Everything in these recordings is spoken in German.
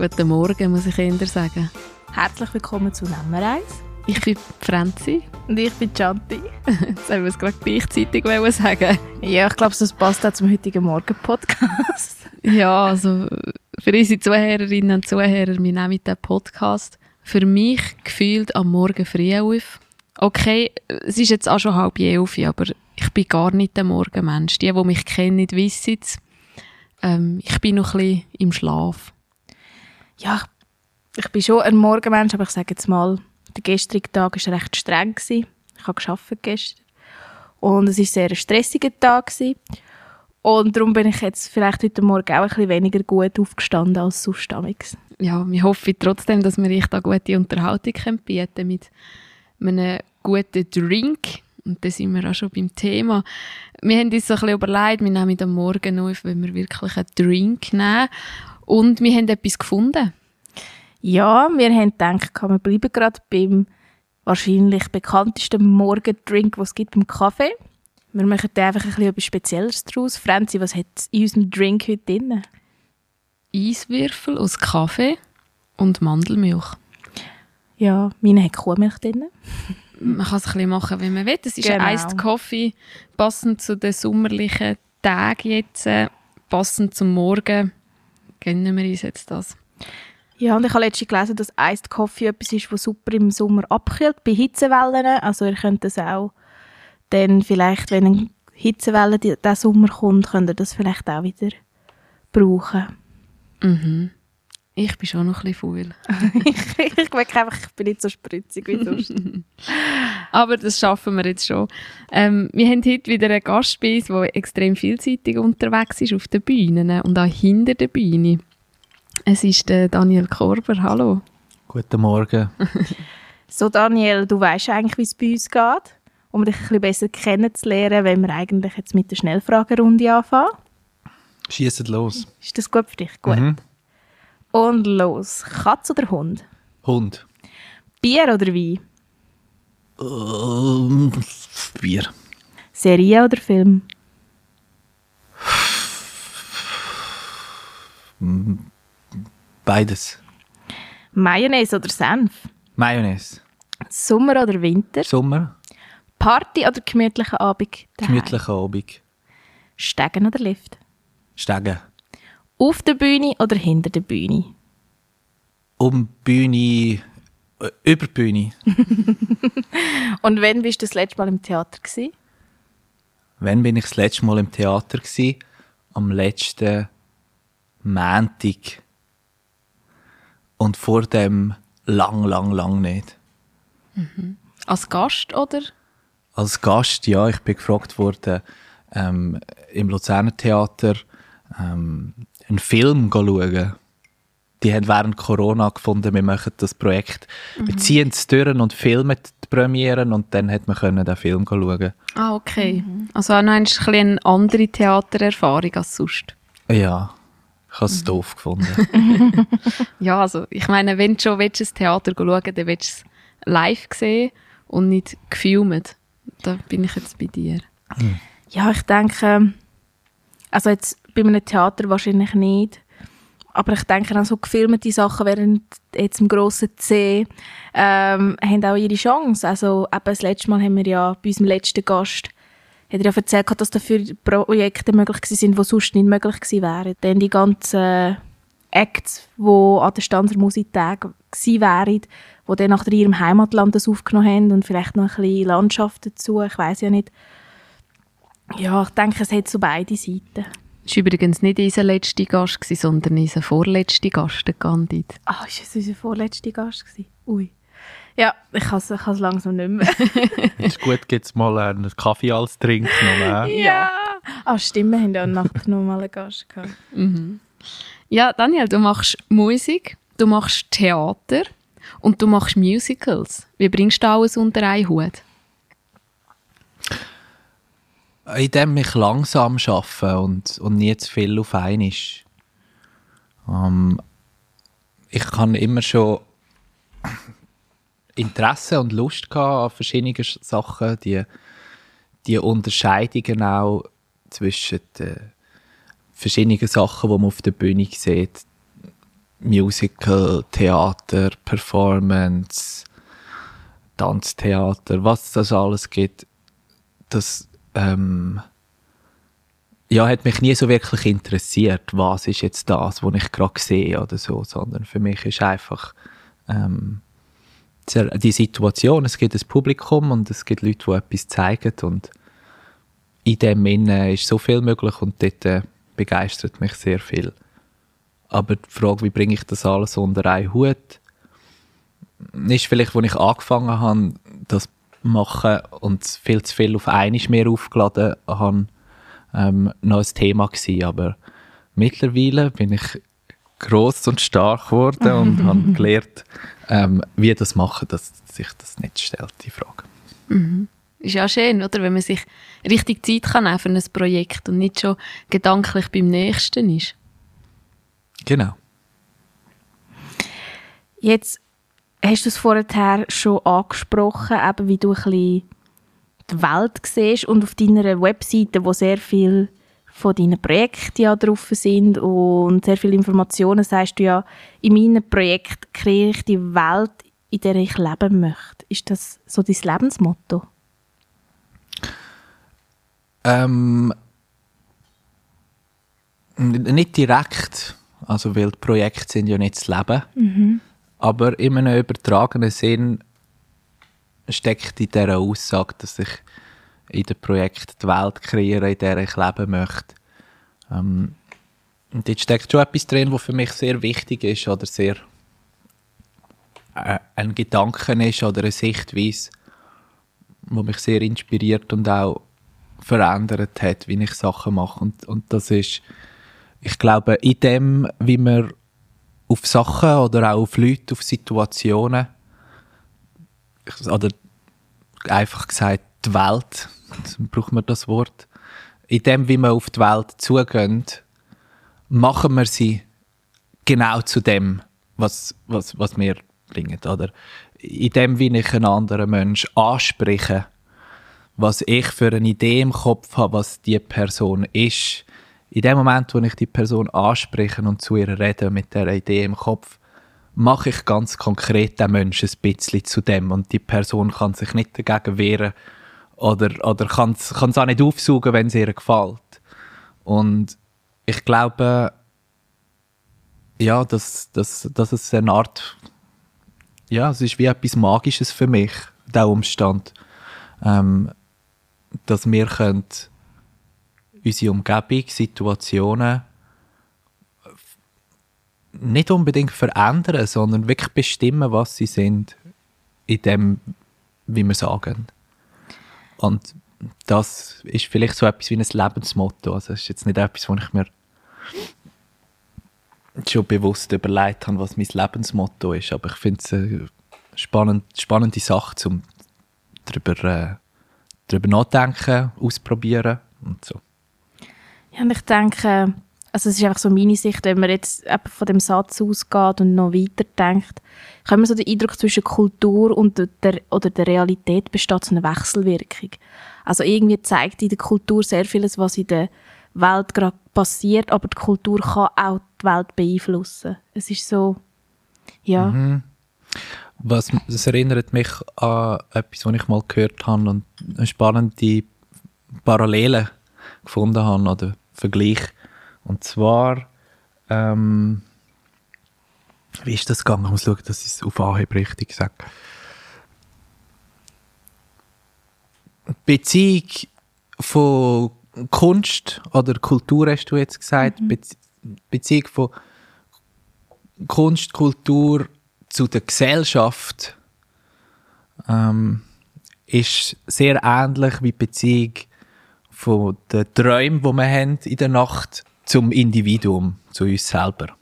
Guten Morgen, muss ich eher sagen. Herzlich willkommen zu Nummer 1. Ich bin Franzi. Und ich bin Chanti. Jetzt haben wir es gerade gleichzeitig sagen Ja, ich glaube, das passt auch zum heutigen Morgen-Podcast. Ja, also für unsere Zuhörerinnen und Zuhörer, wir nehmen den Podcast für mich gefühlt am Morgen früh auf. Okay, es ist jetzt auch schon halb elf, aber ich bin gar nicht der Morgenmensch. Die, die mich kennen, wissen es. Ähm, ich bin noch ein bisschen im Schlaf. Ja, ich bin schon ein Morgenmensch, aber ich sage jetzt mal, der gestrige Tag war recht streng. Ich habe gearbeitet gestern. Und es war sehr ein stressiger Tag. Und darum bin ich jetzt vielleicht heute Morgen auch ein bisschen weniger gut aufgestanden als sonst damals. Ja, wir hoffen trotzdem, dass wir euch da gute Unterhaltung bieten können mit einem guten Drink. Und da sind wir auch schon beim Thema. Wir haben uns so ein bisschen überlegt, wir nehmen am Morgen auf, wenn wir wirklich einen Drink nehmen. Und wir haben etwas gefunden. Ja, wir haben gedacht, wir bleiben gerade beim wahrscheinlich bekanntesten Morgendrink, was es gibt, beim Kaffee. Wir machen da einfach ein bisschen etwas Spezielles draus. Franzi, was hat in unserem Drink heute drin? Eiswürfel aus Kaffee und Mandelmilch. Ja, meine hat Kuhmilch drin. Man kann es ein bisschen machen, wie man will. Es ist genau. ein Iced Coffee, passend zu den sommerlichen Tagen jetzt, äh, passend zum Morgen. Gönnen wir uns jetzt das. Ja, und ich habe letztens gelesen, dass Iced Coffee etwas ist, was super im Sommer abkühlt, bei Hitzewellen. Also ihr könnt das auch dann vielleicht, wenn eine Hitzewelle diesen Sommer kommt, könnt ihr das vielleicht auch wieder brauchen. Mhm. Ich bin schon noch ein bisschen faul. ich, ich merke einfach, ich bin nicht so spritzig wie sonst. Aber das schaffen wir jetzt schon. Ähm, wir haben heute wieder einen Gast bei uns, der extrem vielseitig unterwegs ist auf den Bühnen und auch hinter der Bühne. Es ist der Daniel Korber. Hallo. Guten Morgen. so Daniel, du weißt eigentlich, wie es bei uns geht, um dich ein bisschen besser kennenzulernen, wenn wir eigentlich jetzt mit der Schnellfragerunde anfangen. Schießt los. Ist das gut für dich? Gut. Mhm. Und los. Katz oder Hund? Hund. Bier oder Wein? Uh, Bier. Serie oder Film? Beides. Mayonnaise oder Senf? Mayonnaise. Sommer oder Winter? Sommer. Party oder gemütlicher Abend? Gemütlicher Abend. Stegen oder Lift? Stegen. Auf der Bühne oder hinter der Bühne? Um die Bühne, äh, über Bühne. Und wann bist du das letzte Mal im Theater gewesen? Wann bin ich das letzte Mal im Theater gewesen? Am letzten Montag. Und vor dem lang, lang, lang nicht. Mhm. Als Gast, oder? Als Gast, ja. Ich bin gefragt worden, ähm, im Luzerner Theater ähm, einen Film schauen. Die haben während Corona gefunden, wir machen das Projekt. Mhm. Wir ziehen es durch und filmen die Premieren und dann hat man können den Film schauen. Ah, okay. Mhm. Also auch noch ein eine andere Theatererfahrung als sonst. Ja, ich habe es mhm. doof gefunden. ja, also ich meine, wenn du schon willst, ein Theater schauen dann willst du es live sehen und nicht gefilmt. Da bin ich jetzt bei dir. Mhm. Ja, ich denke, also jetzt bei einem Theater wahrscheinlich nicht. Aber ich denke an so gefilmte Sachen während jetzt im grossen C ähm, haben auch ihre Chance. Also eben das letzte Mal haben wir ja bei unserem letzten Gast hat er ja erzählt, dass dafür Projekte möglich sind, die sonst nicht möglich gewesen wären. Dann die ganzen Acts, die an den Stanzer Musiktag gewesen wären, die dann nach ihrem Heimatland das aufgenommen haben und vielleicht noch ein bisschen Landschaft dazu, ich weiß ja nicht. Ja, ich denke, es hat so beide Seiten. Das war übrigens nicht unser letzter Gast, sondern unser vorletzter Gast, der Candid. Ah, ist das unser vorletzter Gast? Ui. Ja, ich kann es langsam nicht mehr. ist gut, gibt es mal einen Kaffee als Trink noch, ne? Ja. Ah, stimmt, wir haben ja nachts noch mal einen Gast gehabt. Mhm. Ja, Daniel, du machst Musik, du machst Theater und du machst Musicals. Wie bringst du alles unter einen Hut? Indem ich langsam arbeite und, und nie zu viel auf ist. Ähm, ich kann immer schon Interesse und Lust an verschiedenen Sachen, die, die Unterscheidungen auch zwischen der verschiedene Sachen, die man auf der Bühne sieht. Musical, Theater, Performance, Tanztheater, was das alles gibt, das ähm, ja, hat mich nie so wirklich interessiert, was ist jetzt das, was ich gerade sehe oder so, sondern für mich ist einfach ähm, die Situation, es gibt ein Publikum und es gibt Leute, die etwas zeigen und in dem Sinne ist so viel möglich und dort äh, begeistert mich sehr viel. Aber die Frage, wie bringe ich das alles unter einen Hut, ist vielleicht, als ich angefangen habe, das machen und viel zu viel auf einmal mehr aufgeladen habe, ähm, noch ein Thema gewesen. Aber mittlerweile bin ich groß und stark geworden und habe gelernt, ähm, wie das machen, dass sich das nicht stellt, die Frage. Mhm. Ist ja schön, oder? Wenn man sich richtig Zeit kann für ein Projekt und nicht schon gedanklich beim nächsten ist. Genau. Jetzt hast du es vorher schon angesprochen, eben wie du ein bisschen die Welt siehst und auf deiner Webseite, wo sehr viel von deinen Projekten ja drauf sind und sehr viele Informationen, sagst du ja, in meinem Projekt kreiere ich die Welt, in der ich leben möchte. Ist das so dein Lebensmotto? Ähm, nicht direkt, also weil die Projekte sind ja nicht das Leben, mhm. Aber in einem übertragenen Sinn steckt in dieser Aussage, dass ich in dem Projekt die Welt kreiere, in der ich leben möchte. Ähm, und dort steckt schon etwas drin, was für mich sehr wichtig ist oder sehr äh, ein Gedanke ist oder eine Sichtweise, wo mich sehr inspiriert und auch verändert hat, wie ich Sachen mache. Und, und das ist, ich glaube, in dem, wie man auf Sachen oder auch auf Leute, auf Situationen, oder einfach gesagt, die Welt, braucht man das Wort, in dem, wie wir auf die Welt zugehen, machen wir sie genau zu dem, was, was, was wir bringen. Oder in dem, wie ich einen anderen Menschen anspreche, was ich für eine Idee im Kopf habe, was die Person ist. In dem Moment, wo ich die Person anspreche und zu ihr rede mit der Idee im Kopf, mache ich ganz konkret den Menschen ein bisschen zu dem und die Person kann sich nicht dagegen wehren oder, oder kann es auch nicht aufsaugen, wenn es ihr gefällt. Und ich glaube, ja, dass, dass, dass es eine Art, ja, es ist wie etwas Magisches für mich, der Umstand. Ähm, dass wir können unsere Umgebung, Situationen nicht unbedingt verändern, sondern wirklich bestimmen, was sie sind, in dem, wie wir sagen. Und das ist vielleicht so etwas wie ein Lebensmotto. Also es ist jetzt nicht etwas, wo ich mir schon bewusst überlegt habe, was mein Lebensmotto ist. Aber ich finde es eine spannend, spannende Sache, um darüber äh, darüber nachdenken, ausprobieren und so. Ja, und ich denke, also es ist einfach so meine Sicht, wenn man jetzt von dem Satz ausgeht und noch weiter denkt, kann man so den Eindruck zwischen Kultur und der, oder der Realität besteht so eine Wechselwirkung. Also irgendwie zeigt in der Kultur sehr vieles, was in der Welt gerade passiert, aber die Kultur kann auch die Welt beeinflussen. Es ist so, ja. Mhm. Was, das erinnert mich an etwas, was ich mal gehört habe und eine spannende Parallele gefunden habe oder Vergleich. Und zwar, ähm, wie ist das gegangen? Ich muss schauen, dass ich es auf Anhieb richtig sage. Beziehung von Kunst oder Kultur, hast du jetzt gesagt. Mhm. Beziehung von Kunst, Kultur zu der Gesellschaft ähm, ist sehr ähnlich wie Beziehung von den Träumen, die wir haben in der Nacht zum Individuum, zu uns selber.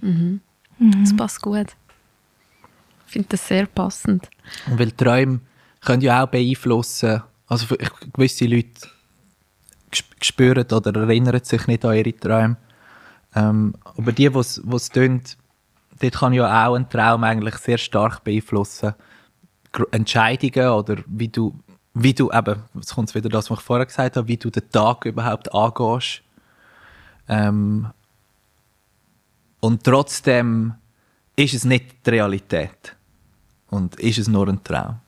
Mhm. Mhm. Das passt gut. Ich finde das sehr passend. Und weil Träume können ja auch beeinflussen, also gewisse Leute spüren oder erinnern sich nicht an ihre Träume. Ähm, aber die, die es tun, dort kann ja auch ein Traum eigentlich sehr stark beeinflussen. Entscheidungen oder wie du, wie du eben, jetzt kommt wieder das, was ich vorher gesagt habe, wie du den Tag überhaupt angehst. Ähm, und trotzdem ist es nicht die Realität. Und ist es nur ein Traum.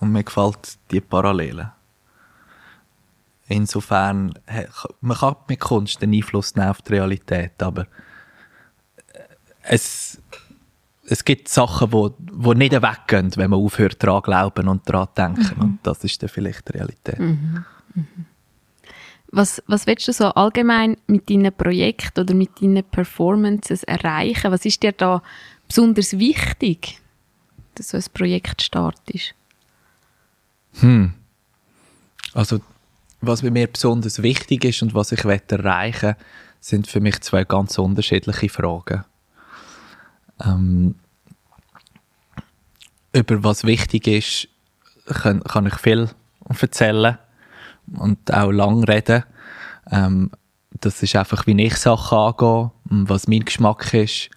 Und mir gefällt die Parallele. Insofern, man kann mit Kunst einen Einfluss nehmen auf die Realität, aber es, es gibt Sachen, die wo, wo nicht weggehen, wenn man aufhört daran glauben und daran denken. Mhm. Und das ist dann vielleicht die Realität. Mhm. Mhm. Was, was willst du so allgemein mit deinen Projekten oder mit deinen Performances erreichen? Was ist dir da besonders wichtig, dass so ein Projekt startet? Hm. Also, was mir besonders wichtig ist und was ich erreichen will, sind für mich zwei ganz unterschiedliche Fragen. Ähm, über was wichtig ist, kann, kann ich viel erzählen und auch lang reden. Ähm, das ist einfach, wie ich Sachen angehe, was mein Geschmack ist,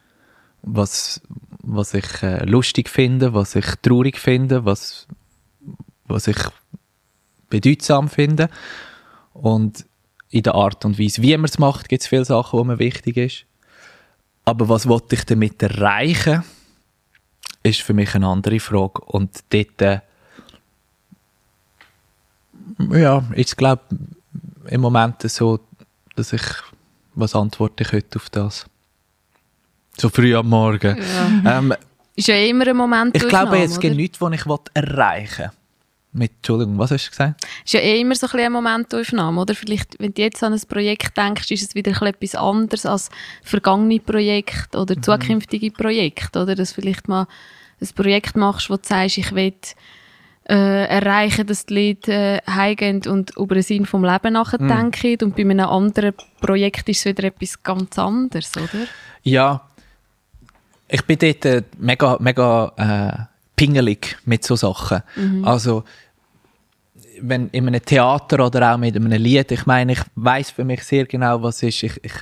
was, was ich äh, lustig finde, was ich traurig finde, was, was ich bedeutsam finde. Und in der Art und Weise, wie man es macht, gibt es viele Sachen, die mir wichtig ist. Aber was wollte ich damit erreichen, ist für mich eine andere Frage. Und dort, äh, ja, ich glaube im Moment so, dass ich, was antworte ich heute auf das? So früh am Morgen. Ja. Ähm, ist ja immer ein Moment Ich glaube, es gibt nichts, was ich erreichen will. Mit, Entschuldigung, was hast du gesagt? ist ja eh immer so ein eine Momentaufnahme, oder? Vielleicht, wenn du jetzt an ein Projekt denkst, ist es wieder etwas anderes als vergangene Projekte oder mhm. zukünftige Projekte, oder? Dass du vielleicht mal ein Projekt machst, wo du sagst, ich will äh, erreichen, dass die Leute äh, heimgehen und über den Sinn vom Leben nachdenken. Mhm. Und bei einem anderen Projekt ist es wieder etwas ganz anderes, oder? Ja, ich bin dort äh, mega, mega äh, pingelig mit so Sachen. Mhm. Also wenn in einem Theater oder auch mit einem Lied, ich meine, ich weiß für mich sehr genau, was ist, ich, ich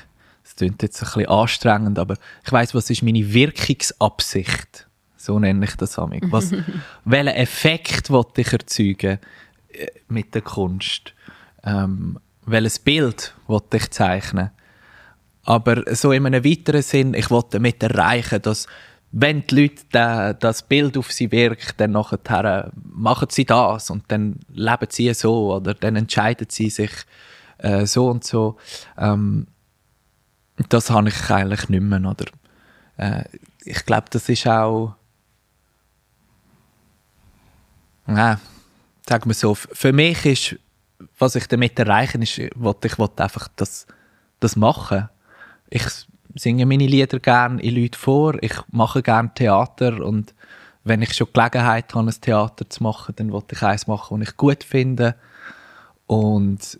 das klingt jetzt ein bisschen anstrengend, aber ich weiß, was ist meine Wirkungsabsicht. So nenne ich das amig. Was, welchen Effekt wollte ich erzeugen äh, mit der Kunst? Ähm, welches Bild wollte ich zeichnen? Aber so in einem weiteren Sinn, ich wollte damit erreichen, dass wenn die Leute da, das Bild auf sie wirkt, dann nachher machen sie das und dann leben sie so oder dann entscheiden sie sich äh, so und so. Ähm, das habe ich eigentlich nicht mehr. Oder? Äh, ich glaube, das ist auch. Ja, sagen wir so, für mich ist, was ich damit erreichen ist, wollte ich wollte einfach das, das machen. Ich singe meine Lieder gerne in Leute vor. Ich mache gerne Theater und wenn ich schon Gelegenheit habe, ein Theater zu machen, dann wollte ich eins machen, das ich gut finde und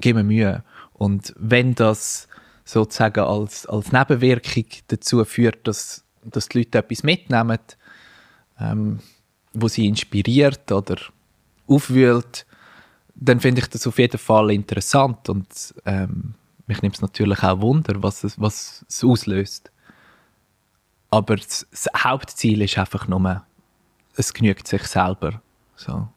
gebe mir Mühe. Und wenn das sozusagen als, als Nebenwirkung dazu führt, dass, dass die Leute etwas mitnehmen, ähm, wo sie inspiriert oder aufwühlt, dann finde ich das auf jeden Fall interessant und ähm, mich nimmt es natürlich auch Wunder, was es, was es auslöst. Aber das, das Hauptziel ist einfach nur, es genügt sich selber. So.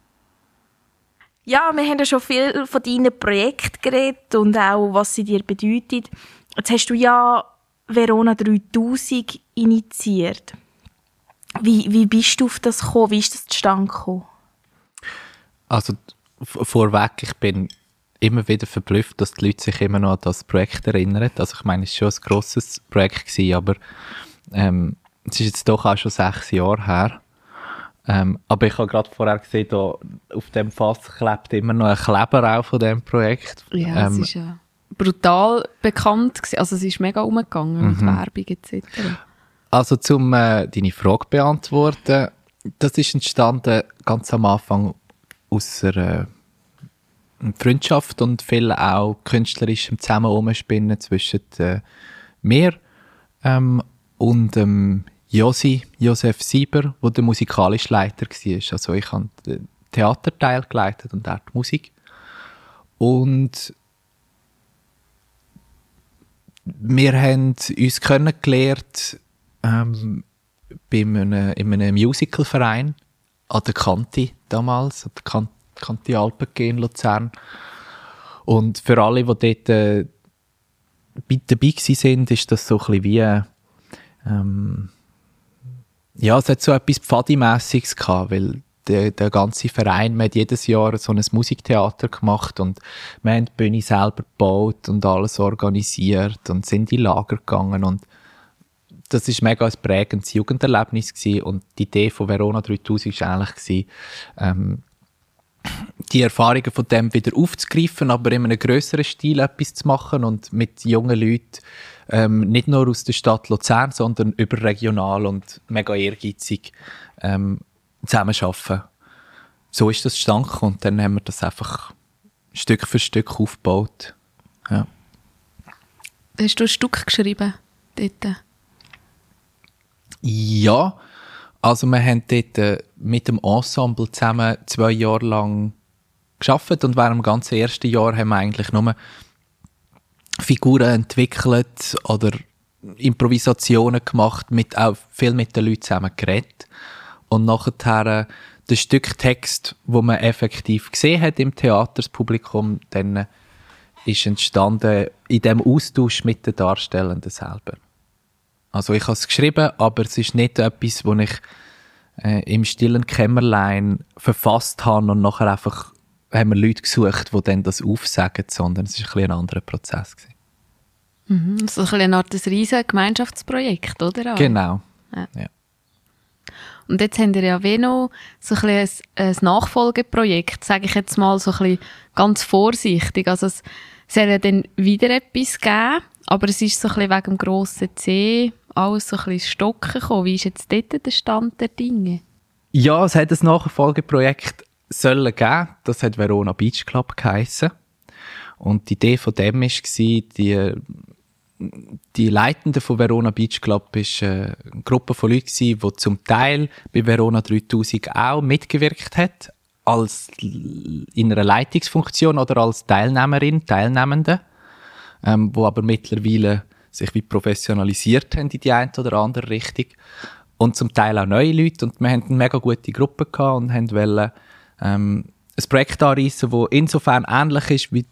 Ja, wir haben ja schon viel von deinen Projekten geredet und auch, was sie dir bedeutet. Jetzt hast du ja Verona 3000 initiiert. Wie, wie bist du auf das gekommen? Wie ist das zustande gekommen? Also vorweg, ich bin immer wieder verblüfft, dass die Leute sich immer noch an das Projekt erinnern. Also ich meine, es war schon ein grosses Projekt, gewesen, aber ähm, es ist jetzt doch auch schon sechs Jahre her. Ähm, aber ich habe gerade vorher gesehen, da auf dem Fass klebt immer noch ein Kleber auch von diesem Projekt. Ja, ähm, es ist ja brutal bekannt gewesen. Also es ist mega umgegangen mit mhm. Werbung etc. Also zum äh, deine Frage beantworten, das ist entstanden ganz am Anfang aus einer Freundschaft und viel auch künstlerischem Zusammenspinnen zwischen äh, mir ähm, und ähm, Josi, Josef Sieber, wo der musikalische Leiter war. Also ich habe den Theaterteil geleitet und auch die Musik. Und wir haben uns kennengelernt ähm, bei einem, in einem Musicalverein an der Kanti damals, an der Kanti Kanti Alpen in Luzern. Und für alle, die dort äh, dabei sind, ist das so ein wie, ähm, ja, es hat so etwas Pfadimässiges gehabt, weil der, der ganze Verein, man hat jedes Jahr so ein Musiktheater gemacht und wir haben die Bühne selber gebaut und alles organisiert und sind in Lager gegangen und das ist mega ein prägendes Jugenderlebnis gewesen. und die Idee von Verona 3000 war eigentlich gewesen, ähm, die Erfahrungen von dem wieder aufzugreifen, aber in einem größeren Stil etwas zu machen und mit jungen Leuten ähm, nicht nur aus der Stadt Luzern, sondern überregional und mega ehrgeizig ähm, zusammenarbeiten. So ist das zustande und dann haben wir das einfach Stück für Stück aufgebaut. Ja. Hast du ein Stück geschrieben dort? Ja, also wir haben dort äh, mit dem Ensemble zusammen zwei Jahre lang geschafft und während dem ganzen ersten Jahr haben wir eigentlich nur Figuren entwickelt oder Improvisationen gemacht, mit, auch viel mit den Leuten zusammen geredet. Und nachher äh, das Stück Text, wo man effektiv gesehen hat im Theater, das Publikum, dann ist entstanden in dem Austausch mit den Darstellenden selber. Also ich habe es geschrieben, aber es ist nicht etwas, wo ich äh, im stillen Kämmerlein verfasst habe und nachher einfach haben wir Leute gesucht, die dann das aufsagen, sondern es ist ein, ein anderer Prozess. Gewesen. Mhm, so ein eine Art riesiges Gemeinschaftsprojekt, oder? Genau. Ja. ja. Und jetzt haben wir ja noch so ein, ein, ein Nachfolgeprojekt, sage ich jetzt mal so ein ganz vorsichtig. Also es soll ja dann wieder etwas geben, aber es ist so ein wegen dem grossen C alles so ein bisschen stocken gekommen. Wie ist jetzt dort der Stand der Dinge? Ja, es hat ein Nachfolgeprojekt sollen geben. Das hat Verona Beach Club geheissen. Und die Idee von dem war, die, die Leitende von Verona Beach Club war eine Gruppe von Leuten, die zum Teil bei Verona 3000 auch mitgewirkt hat, als in einer Leitungsfunktion oder als Teilnehmerin, Teilnehmende, ähm, wo aber mittlerweile sich wie professionalisiert haben in die eine oder andere Richtung. Und zum Teil auch neue Leute. Und wir hatten eine mega gute Gruppe gehabt und haben wollen, ähm, ein Projekt anreissen, das insofern ähnlich ist wie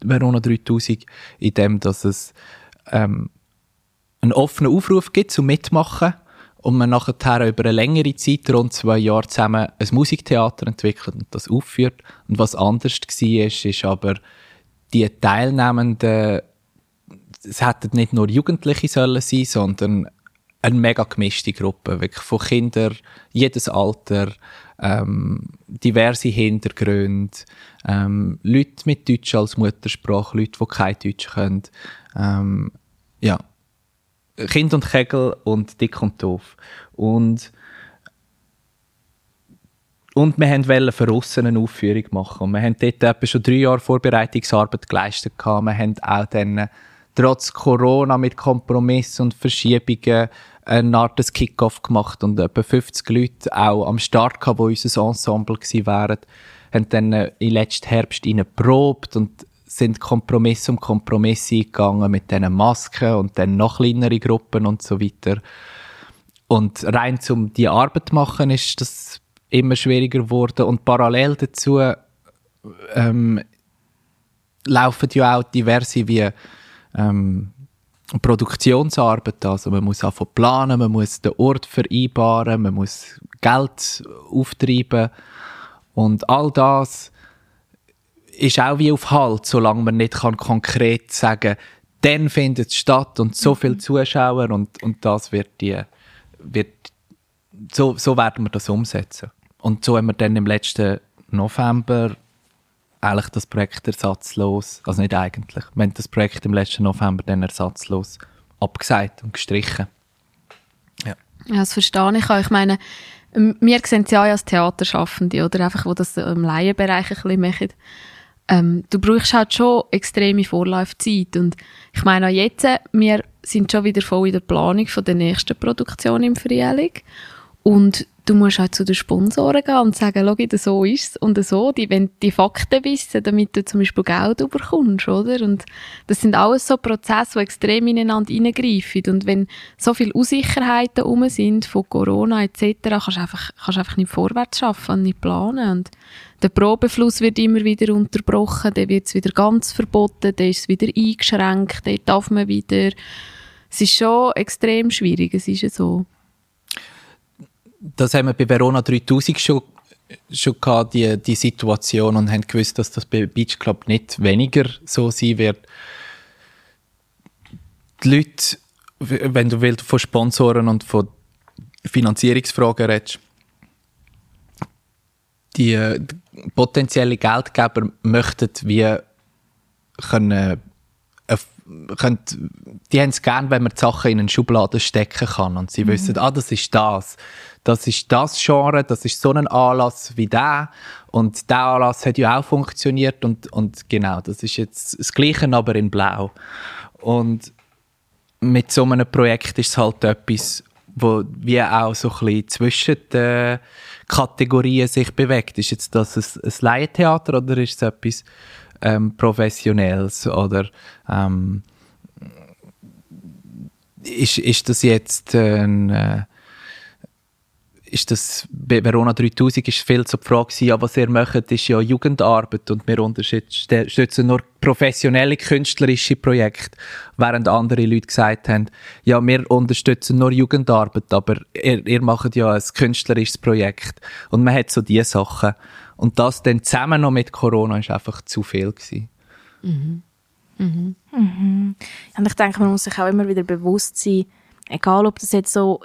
Verona 3000, in dem, dass es ähm, einen offenen Aufruf gibt zum Mitmachen und man nachher über eine längere Zeit, rund zwei Jahre zusammen, ein Musiktheater entwickelt und das aufführt. Und was anders war, ist, ist aber die Teilnehmenden, es hätten nicht nur Jugendliche sollen sein, sondern eine mega gemischte Gruppe, wirklich von Kindern, jedes Alter, ähm, diverse Hintergründe, ähm, Leute mit Deutsch als Muttersprache, Leute, die kein Deutsch können, ähm, ja, Kind und Kegel und dick und doof. Und und wir wollten für aussen eine Aufführung machen. Wir haben dort etwa schon drei Jahre Vorbereitungsarbeit geleistet. Wir haben auch dann trotz Corona mit Kompromissen und Verschiebungen eine Art Kickoff gemacht und etwa 50 Leute auch am Start gehabt, wo unser Ensemble gewesen wären, haben dann äh, im letzten Herbst probt und sind Kompromiss um Kompromiss eingegangen mit diesen Masken und dann noch kleinere Gruppen und so weiter. Und rein zum die Arbeit zu machen, ist das immer schwieriger geworden und parallel dazu ähm, laufen ja auch diverse wie ähm, Produktionsarbeit. Also man muss einfach planen, man muss den Ort vereinbaren, man muss Geld auftreiben und all das ist auch wie auf Halt, solange man nicht kann konkret sagen dann findet es statt und so viele Zuschauer und, und das wird die, wird, so, so werden wir das umsetzen. Und so haben wir dann im letzten November eigentlich das Projekt ersatzlos, also nicht eigentlich, wir haben das Projekt im letzten November dann ersatzlos abgesagt und gestrichen. Ja, ja das verstehe ich auch. Ich meine, wir sehen es ja als Theaterschaffende, oder einfach, wo das im Laienbereich ein bisschen machen. Ähm, du brauchst halt schon extreme Vorlaufzeit und ich meine auch jetzt, wir sind schon wieder voll in der Planung von der nächsten Produktion im Frühling und du musst halt zu den Sponsoren gehen und sagen, schau, so ist es und so, die wollen die Fakten wissen, damit du zum Beispiel Geld bekommst, oder? Und das sind alles so Prozesse, die extrem ineinander hineingreifen und wenn so viele Unsicherheiten rum sind von Corona etc., kannst du einfach, kannst einfach nicht vorwärts schaffen und nicht planen und der Probefluss wird immer wieder unterbrochen, dann wird es wieder ganz verboten, dann ist es wieder eingeschränkt, dann darf man wieder... Es ist schon extrem schwierig, es ist ja so das haben wir bei Verona 3000 schon, schon gehabt, die, die Situation, und haben gewusst, dass das bei Beach Club nicht weniger so sein wird. Die Leute, wenn du willst, von Sponsoren und von Finanzierungsfragen redest, die, die potenziellen Geldgeber möchten wie können, äh, können die haben es gern, wenn man die Sachen in eine Schublade stecken kann und sie mhm. wissen, ah, das ist das das ist das Genre, das ist so ein Anlass wie der und der Anlass hat ja auch funktioniert und, und genau, das ist jetzt das Gleiche, aber in Blau. Und mit so einem Projekt ist es halt etwas, wo wie auch so ein bisschen zwischen den Kategorien sich bewegt. Ist jetzt das ein, ein Laientheater oder ist es etwas ähm, Professionelles oder ähm, ist, ist das jetzt ein, äh, ist das, bei Verona 3000 ist viel die Frage ja, was ihr macht, ist ja Jugendarbeit und wir unterstützen nur professionelle künstlerische Projekte, während andere Leute gesagt haben, ja, wir unterstützen nur Jugendarbeit, aber ihr, ihr macht ja ein künstlerisches Projekt. Und man hat so diese Sachen. Und das dann zusammen noch mit Corona ist einfach zu viel gewesen. Mhm. Mhm. Mhm. Und ich denke, man muss sich auch immer wieder bewusst sein, egal ob das jetzt so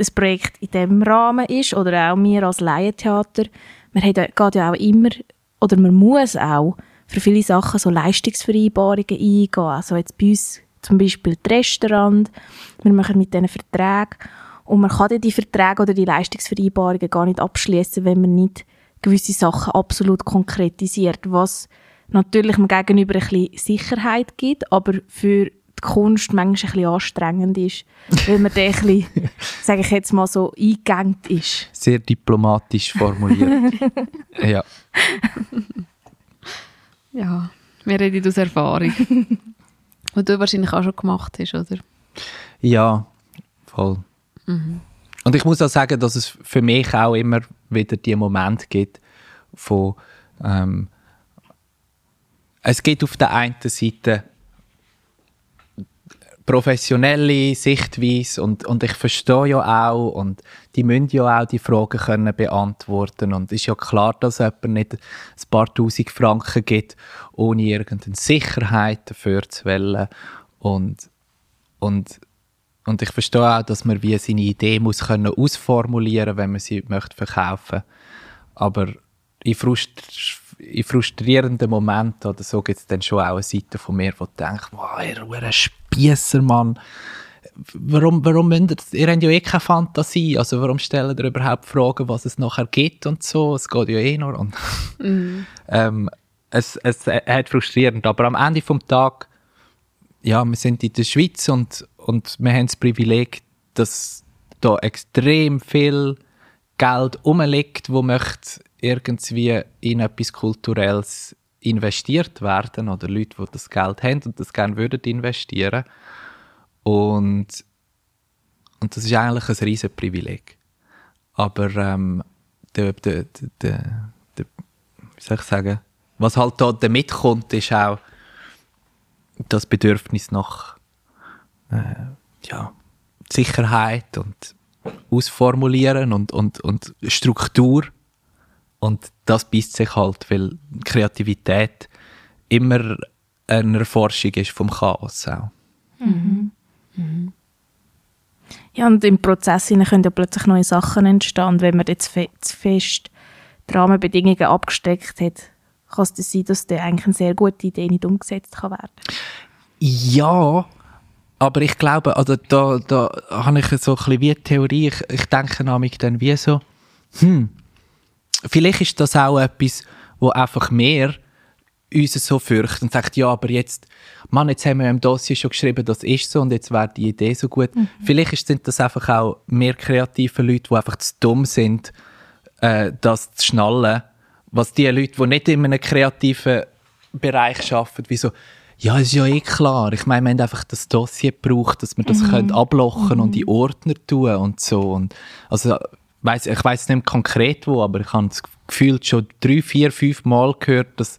ein Projekt in diesem Rahmen ist oder auch wir als Laientheater, man hat, geht ja auch immer, oder man muss auch für viele Sachen so Leistungsvereinbarungen eingehen. Also jetzt bei uns zum Beispiel das Restaurant, wir machen mit denen Verträge und man kann die Verträge oder die Leistungsvereinbarungen gar nicht abschließen, wenn man nicht gewisse Sachen absolut konkretisiert, was natürlich dem Gegenüber ein bisschen Sicherheit gibt, aber für die Kunst manchmal ein bisschen anstrengend ist, weil man da ein bisschen, sage ich jetzt mal so, eingegangen ist. Sehr diplomatisch formuliert. ja. Ja, wir reden aus Erfahrung. Und du wahrscheinlich auch schon gemacht hast, oder? Ja, voll. Mhm. Und ich muss auch sagen, dass es für mich auch immer wieder die Momente gibt, von ähm, es geht auf der einen Seite professionelle Sichtweise und, und ich verstehe ja auch und die müssen ja auch die Fragen können beantworten und ist ja klar, dass jemand nicht ein paar tausend Franken gibt, ohne irgendeine Sicherheit dafür zu wählen und, und, und ich verstehe auch, dass man wie seine Idee muss können ausformulieren, wenn man sie möchte verkaufen, aber in, frustr in frustrierenden Momenten oder so gibt es dann schon auch eine Seite von mir, die denkt, wow, ihr Spiesser, Mann. Warum, warum müsst ihr, ihr habt ja eh keine Fantasie, also warum stellt ihr überhaupt Fragen, was es nachher gibt und so, es geht ja eh nur und mhm. ähm, es, es hat frustrierend, aber am Ende vom Tag, ja, wir sind in der Schweiz und, und wir haben das Privileg, dass da extrem viel Geld rumliegt, wo möchte irgendwie in etwas Kulturelles investiert werden oder Leute, die das Geld haben und das gerne würden investieren. Und, und das ist eigentlich ein riesen Privileg. Aber ähm, der, der, der, der, wie soll ich sagen, was halt da damit kommt, ist auch das Bedürfnis nach äh, ja, Sicherheit und Ausformulieren und, und, und Struktur und das beißt sich halt, weil Kreativität immer eine Erforschung ist vom Chaos auch. Mhm. Mhm. Ja, und im Prozess können ja plötzlich neue Sachen entstehen. wenn man jetzt fe fest die Rahmenbedingungen abgesteckt hat, kann es sein, dass da eigentlich eine sehr gute Idee nicht umgesetzt kann werden Ja, aber ich glaube, also da, da habe ich so ein bisschen wie Theorie, ich, ich denke nämlich dann wie so, hm, vielleicht ist das auch etwas, wo einfach mehr uns so fürchtet und sagt, ja, aber jetzt, Mann, jetzt haben wir im Dossier schon geschrieben, das ist so und jetzt wäre die Idee so gut. Mhm. Vielleicht sind das einfach auch mehr kreative Leute, die einfach zu dumm sind, äh, das zu schnallen, was die Leute, die nicht in einem kreativen Bereich arbeiten, wie so, ja, ist ja eh klar. Ich meine, wir haben einfach das Dossier gebraucht, dass wir das mhm. können ablochen mhm. und die Ordner tun und so. Und also, weiss, ich weiß nicht konkret wo, aber ich habe das Gefühl schon drei, vier, fünf Mal gehört, dass,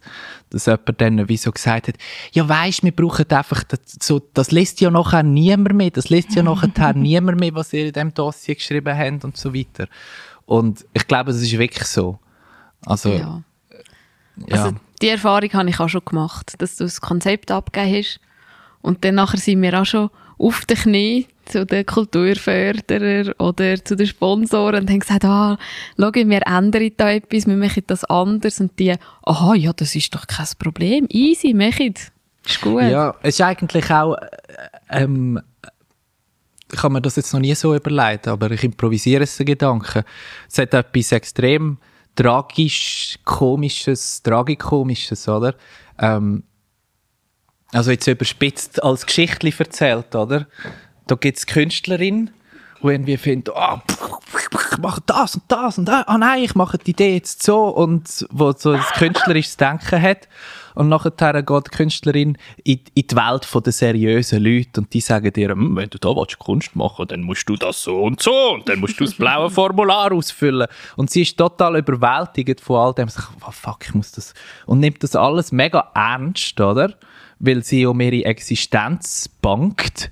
dass jemand dann wie so gesagt hat, ja weisst, wir brauchen einfach, das, so, das liest ja nachher niemand mehr, das liest ja nachher niemand mehr, was ihr in diesem Dossier geschrieben habt und so weiter. Und ich glaube, es ist wirklich so. Also, ja. ja. Also, die Erfahrung habe ich auch schon gemacht, dass du das Konzept abgegeben hast und dann nachher sind wir auch schon auf den Knie zu den Kulturförderern oder zu den Sponsoren und haben gesagt, ah, schau, wir ändern da etwas, wir machen das anders und die, aha, ja, das ist doch kein Problem, easy, machen ist gut. Ja, es ist eigentlich auch, äh, ähm, ich habe mir das jetzt noch nie so überlegt, aber ich improvisiere es Gedanken. Es hat etwas extrem tragisch, komisches, tragikomisches, oder? Ähm, also jetzt überspitzt als Geschichtli erzählt, oder? Da gibt es Künstlerin, die irgendwie findet, oh, ich mache das und das und ah nein, ich mache die Idee jetzt so und wo so das künstlerisches Denken hat. Und nachher geht die Künstlerin in, die Welt der seriösen Leute und die sagen ihr, hm, wenn du da willst, Kunst machen dann musst du das so und so und dann musst du das blaue Formular ausfüllen. Und sie ist total überwältigt von all dem. Sagt, oh, fuck, ich muss das. Und nimmt das alles mega ernst, oder? Weil sie um ihre Existenz bangt.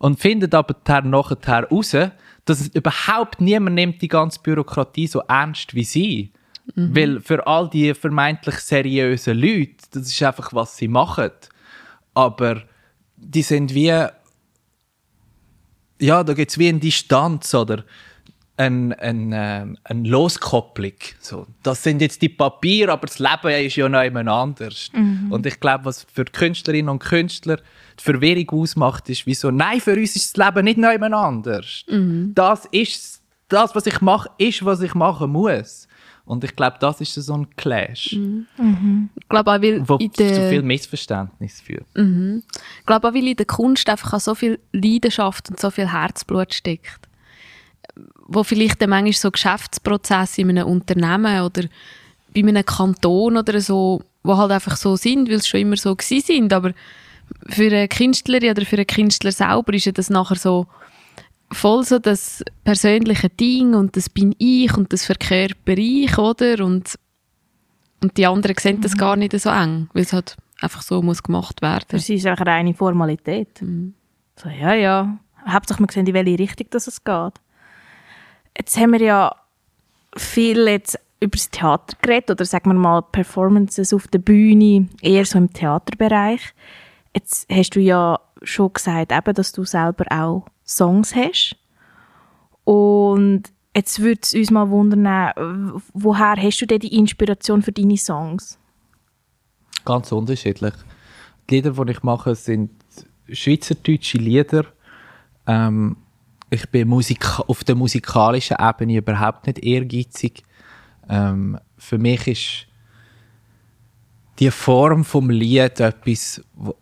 Und findet aber nachher heraus, dass überhaupt niemand nimmt die ganze Bürokratie so ernst wie sie. Mhm. Weil für all die vermeintlich seriösen Leute, das ist einfach, was sie machen. Aber die sind wie, ja, da gibt es wie eine Distanz oder eine, eine, eine Loskopplung. So. Das sind jetzt die Papiere, aber das Leben ist ja noch jemand anders. Mhm. Und ich glaube, was für Künstlerinnen und Künstler die Verwirrung ausmacht, ist wie so, nein, für uns ist das Leben nicht noch jemand anders. Mhm. Das ist, das, was ich mache, ist, was ich machen muss. Und ich glaube, das ist so ein Clash. Mhm. Mhm. Ich glaube auch, weil wo zu viel Missverständnis führt. Mhm. Ich glaube auch, weil in der Kunst einfach so viel Leidenschaft und so viel Herzblut steckt. Wo vielleicht dann manchmal so Geschäftsprozesse in einem Unternehmen oder bei einem Kanton oder so, wo halt einfach so sind, weil es schon immer so gewesen sind. Aber für eine Künstlerin oder für einen Künstler selber ist ja das nachher so, voll so das persönliche Ding und das bin ich und das verkörper ich, oder? Und, und die anderen sehen das mhm. gar nicht so eng, weil es halt einfach so muss gemacht werden. Sie ist einfach eine Formalität. Mhm. So, ja, ja. Hauptsache, wir sehen, in welche Richtung das es geht. Jetzt haben wir ja viel jetzt über das Theater geredet, oder sagen wir mal Performances auf der Bühne, eher so im Theaterbereich. Jetzt hast du ja schon gesagt, eben, dass du selber auch Songs hast. Und jetzt würde es uns mal wundern, woher hast du denn die Inspiration für deine Songs? Ganz unterschiedlich. Die Lieder, die ich mache, sind schweizerdeutsche Lieder. Ähm, ich bin Musik auf der musikalischen Ebene überhaupt nicht ehrgeizig. Ähm, für mich ist die Form vom Lied etwas, wo,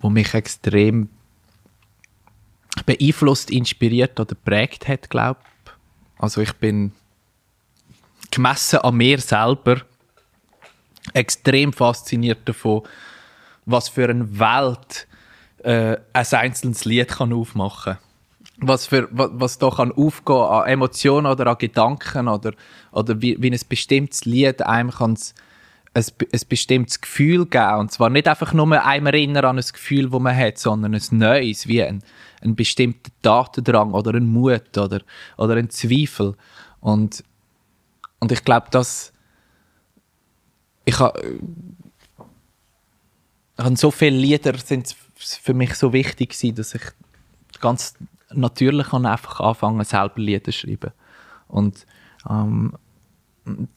wo mich extrem beeinflusst, inspiriert oder prägt hat, glaube ich. Also ich bin gemessen an mir selber extrem fasziniert davon, was für eine Welt äh, ein einzelnes Lied kann aufmachen kann. Was, für, was, was da kann aufgehen an Emotionen oder an Gedanken oder, oder wie, wie ein bestimmtes Lied einem ein, ein bestimmtes Gefühl geben. Und zwar nicht einfach nur einem erinnern an ein Gefühl, das man hat, sondern ein neues, wie ein, ein bestimmter Tatendrang oder ein Mut oder, oder ein Zweifel. Und, und ich glaube, dass ich habe so viele Lieder sind für mich so wichtig gewesen, dass ich ganz natürlich kann einfach anfangen selber Lieder zu schreiben und ähm,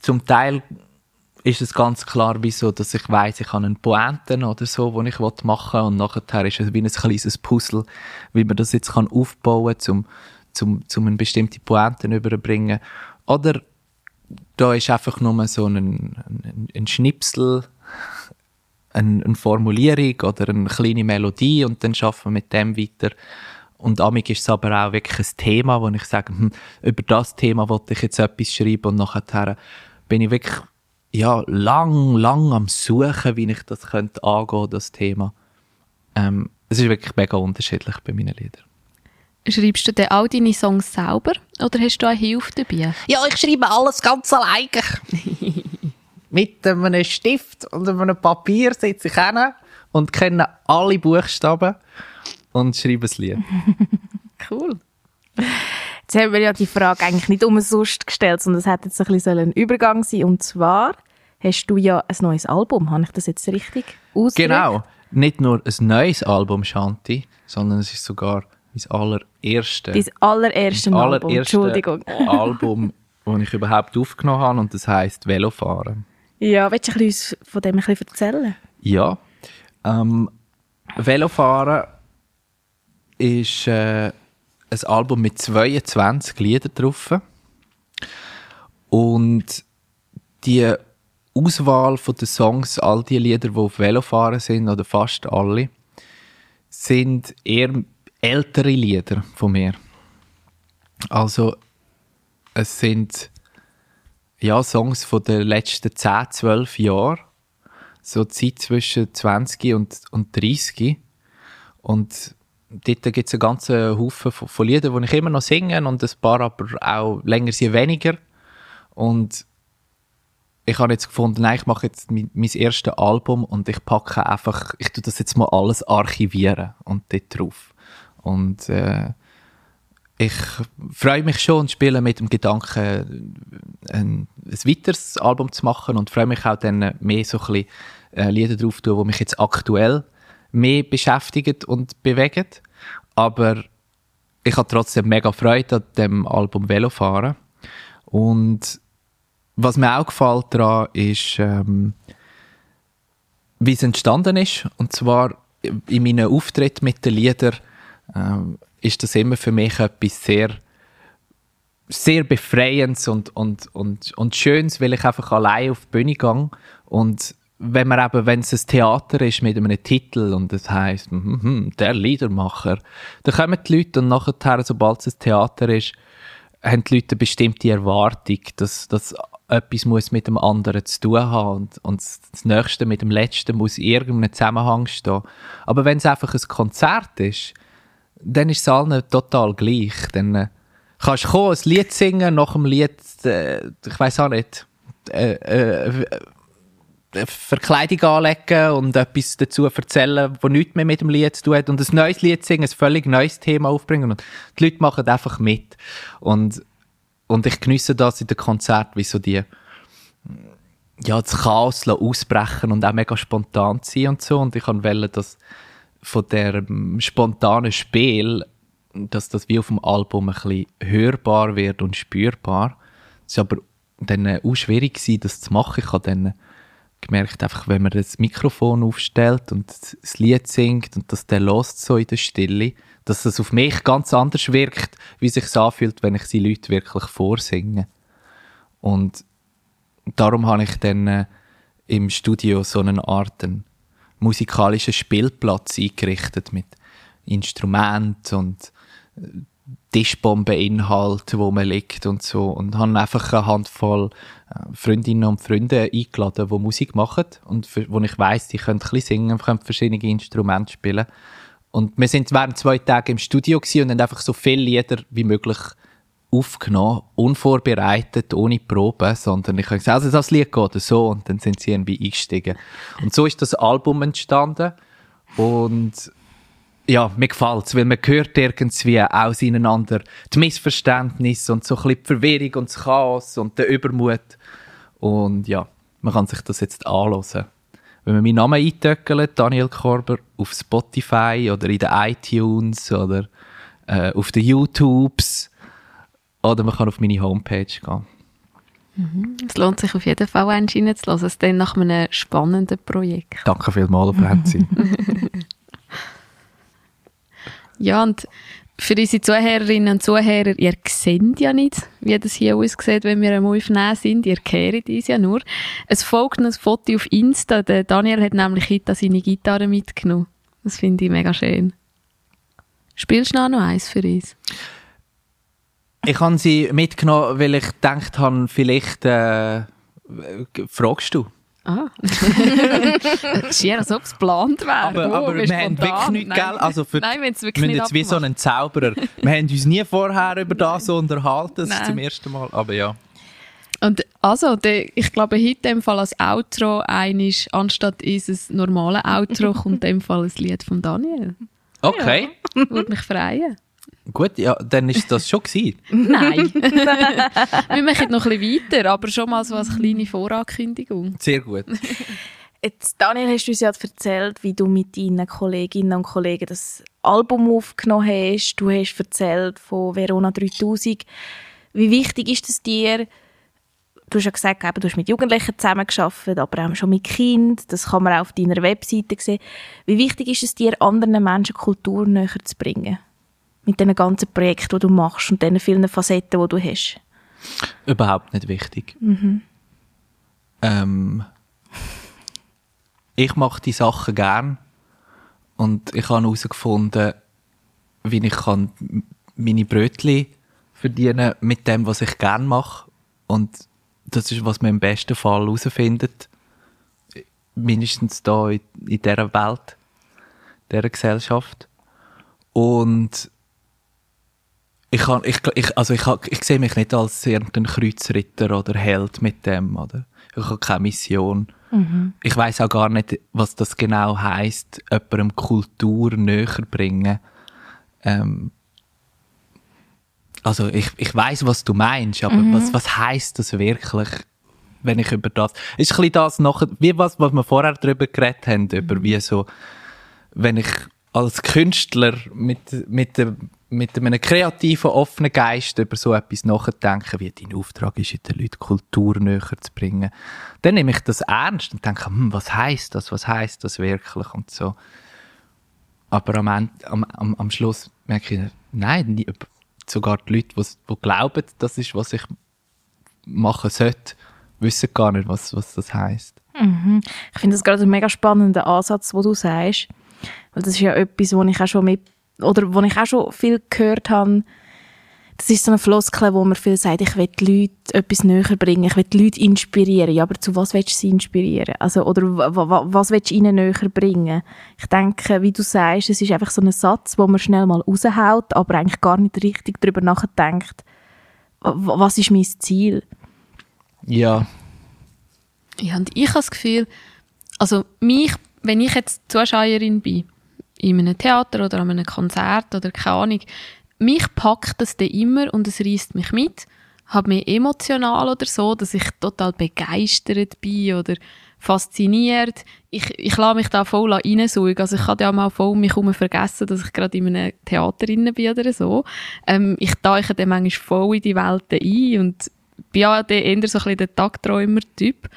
zum Teil ist es ganz klar, wieso, dass ich weiß, ich habe einen Pointen oder so, den ich machen will und nachher ist es wie ein kleines Puzzle, wie man das jetzt aufbauen kann, um, um, um eine bestimmte Pointe überbringen. Oder da ist einfach nur so ein, ein, ein Schnipsel, eine, eine Formulierung oder eine kleine Melodie und dann schaffen wir mit dem weiter. Und amig ist es aber auch wirklich ein Thema, wo ich sage, hm, über das Thema wollte ich jetzt etwas schreiben und nachher bin ich wirklich ja, lang, lang am Suchen, wie ich das könnte angehen, das Thema. Ähm, es ist wirklich mega unterschiedlich bei meinen Liedern. Schreibst du denn all deine Songs selber oder hast du eine Hilfe dabei? Ja, ich schreibe alles ganz alleine. Mit einem Stift und einem Papier sitze ich hin und kenne alle Buchstaben und schreibe ein Lied. Cool. Jetzt haben wir ja die Frage eigentlich nicht umsonst gestellt, sondern es hätte jetzt ein bisschen ein Übergang sein Und zwar hast du ja ein neues Album. Habe ich das jetzt richtig ausgedrückt? Genau. Nicht nur ein neues Album, Shanti, sondern es ist sogar mein allererste, Dein allererste Album, allererste Entschuldigung. Album, das ich überhaupt aufgenommen habe und das heisst Velofahren. Ja, willst du uns von dem ein bisschen erzählen? Ja. Ähm, Velofahren ist äh, ein Album mit 22 Liedern drauf. Und die Auswahl den Songs, all die Lieder, die auf Velofahren sind, oder fast alle, sind eher ältere Lieder von mir. Also, es sind ja, Songs von den letzten 10, 12 Jahren. So Zeit zwischen 20 und, und 30. Und dort gibt es einen ganzen Haufen von, von Liedern, die ich immer noch singe und ein paar aber auch länger sind weniger. Und ich habe jetzt gefunden, nein, ich mache jetzt mein, mein erstes Album und ich packe einfach, ich tue das jetzt mal alles archivieren und dort drauf. Und äh, ich freue mich schon und spiele mit dem Gedanken, ein, ein weiteres Album zu machen und freue mich auch dann mehr so ein bisschen äh, Lieder drauf tun, die mich jetzt aktuell mehr beschäftigt und bewegt. Aber ich habe trotzdem mega Freude an dem Album Velofahren. Und was mir auch gefällt daran ist, ähm, wie es entstanden ist. Und zwar in meinen Auftritten mit den Liedern ähm, ist das immer für mich etwas sehr sehr befreiendes und, und, und, und schönes, weil ich einfach allein auf die Bühne gehe und wenn man eben, wenn es ein Theater ist mit einem Titel und es heisst, mm, mm, der Liedermacher, dann kommen die Leute und nachher, sobald es ein Theater ist, haben die Leute eine bestimmte Erwartung, dass, dass etwas muss mit dem anderen zu tun haben und, und das Nächste mit dem Letzten muss in irgendeinem Zusammenhang stehen. Aber wenn es einfach ein Konzert ist, dann ist es allen total gleich. Dann äh, kannst du kommen, ein Lied singen, nach dem Lied, äh, ich weiß auch nicht, äh, äh, Verkleidung anlegen und etwas dazu erzählen, was nichts mehr mit dem Lied zu tun hat und ein neues Lied singen, ein völlig neues Thema aufbringen und die Leute machen einfach mit und, und ich genieße das in den Konzerten, wie so die ja, das Chaos ausbrechen und auch mega spontan sein und so und ich wollte, dass von der spontanen Spiel, dass das wie auf dem Album ein bisschen hörbar wird und spürbar. Es war aber dann auch schwierig, das zu machen. Ich habe dann gemerkt, einfach, wenn man das Mikrofon aufstellt und das Lied singt und das der lost so in der Stille, dass das auf mich ganz anders wirkt, wie sich anfühlt, wenn ich die Leute wirklich vorsinge. Und darum habe ich dann äh, im Studio so eine Art einen musikalischen Spielplatz eingerichtet mit Instrumenten und äh, Tischbombeninhalt, wo man liegt und so. Und haben einfach eine Handvoll äh, Freundinnen und Freunde eingeladen, die Musik machen und für, wo ich weiß, die können ein bisschen singen, können verschiedene Instrumente spielen. Und wir sind während zwei Tagen im Studio und haben einfach so viele Lieder wie möglich aufgenommen, unvorbereitet, ohne Probe, sondern ich habe gesagt, also das Lied geht so und dann sind sie irgendwie eingestiegen. Und so ist das Album entstanden und ja, mir gefällt es, weil man hört irgendwie auseinander die Missverständnisse und so ein bisschen die Verwirrung und das Chaos und der Übermut. Und ja, man kann sich das jetzt anhören. Wenn man meinen Namen eintöckelt, Daniel Korber, auf Spotify oder in den iTunes oder äh, auf den YouTubes oder man kann auf meine Homepage gehen. Mhm. Es lohnt sich auf jeden Fall, einen reinzulassen. Es ist dann nach einem spannenden Projekt. Danke vielmals, Franzi. Ja, und für unsere Zuhörerinnen und Zuhörer, ihr seht ja nicht, wie das hier aussieht, wenn wir einmal aufnehmen sind. Ihr kehrt uns ja nur. Es folgt ein Foto auf Insta. Der Daniel hat nämlich heute seine Gitarre mitgenommen. Das finde ich mega schön. Spielst du noch eins für uns? Ich habe sie mitgenommen, weil ich gedacht habe, vielleicht äh, fragst du. Ah. Schier, als ob es geplant wäre. Aber, Oh, aber wir haben wirklich nichts, gell? Also für, Nein, wir haben es wir wirklich sind nicht jetzt wie so abgemacht. ein Zauberer. wir haben uns nie vorher über das so unterhalten, das ist zum ersten Mal. Aber ja. Und also, der, ich glaube, heute in dem Fall als Outro einisch, anstatt unser normales Outro, kommt in dem Fall ein Lied von Daniel. Okay, Würde mich freuen. Gut, ja, dann ist das schon gewesen. Nein. Wir machen noch ein bisschen weiter, aber schon mal so als kleine Vorankündigung. Sehr gut. Jetzt, Daniel, hast du uns ja erzählt, wie du mit deinen Kolleginnen und Kollegen das Album aufgenommen hast. Du hast erzählt von Verona 3000. Wie wichtig ist es dir? Du hast ja gesagt, eben, du hast mit Jugendlichen zusammengearbeitet, aber auch schon mit Kindern. Das kann man auch auf deiner Webseite sehen. Wie wichtig ist es dir, anderen Menschen Kultur näher zu bringen? Mit diesen ganzen Projekten, die du machst und diesen vielen Facetten, die du hast. Überhaupt nicht wichtig. Ähm, ich mache die Sachen gern und ich habe herausgefunden, wie ich kann meine Brötchen verdienen mit dem, was ich gern mache. Und das ist, was man im besten Fall herausfindet. Mindestens da in, in dieser Welt, dieser Gesellschaft. Und ich, kann, ich, ich, also ich, kann- ich sehe mich nicht als irgendein Kreuzritter oder Held mit dem, oder? Ich habe keine Mission. Ich weiß auch gar nicht, was das genau heißt, jemandem Kultur näher bringen. Ähm, also ich, ich weiß, was du meinst, aber was, was heißt das wirklich, wenn ich über das... Ist ein bisschen das nachher, wie was, was wir vorher darüber geredet haben, über wie so wenn ich als Künstler mit, mit, dem- mit einem kreativen, offenen Geist über so etwas nachdenke, wie dein Auftrag ist, den Leuten Kultur näher zu bringen, dann nehme ich das ernst und denke, hm, was heißt das, was heißt das wirklich und so. Aber am, Ende, am, am, am Schluss merke ich, nein, nie, sogar die Leute, die, glauben, das ist, was ich machen sollte, wissen gar nicht, was, was das heißt. Ich finde das gerade einen mega spannenden Ansatz, wo du sagst. Weil das ist ja etwas, wo ich auch schon mit, oder wo ich auch schon viel gehört habe. Das ist so eine Floskel, wo man viel sagt, ich will die Leute etwas näher bringen, ich will die Leute inspirieren. Ja, aber zu was willst du sie inspirieren? Also, oder wa- wa- was willst du ihnen näher bringen? Ich denke, wie du sagst, es ist einfach so ein Satz, wo man schnell mal raushaut, aber eigentlich gar nicht richtig darüber nachdenkt, wa- was ist mein Ziel? Ja, Ja, und ich habe das Gefühl, also mich, wenn ich jetzt Zuschauerin bin, in einem Theater oder an einem Konzert oder keine Ahnung, mich packt das dann immer und es reißt mich mit, hat mich emotional oder so, dass ich total begeistert bin oder fasziniert. Ich, ich lasse mich da voll reinsaugen. Also ich kann ja mal voll mich herum vergessen, dass ich gerade in einem Theater bin oder so. Ähm, ich tauche dann manchmal voll in die Welten ein und bin ja dann eher so ein bisschen der Tagträumer-Typ.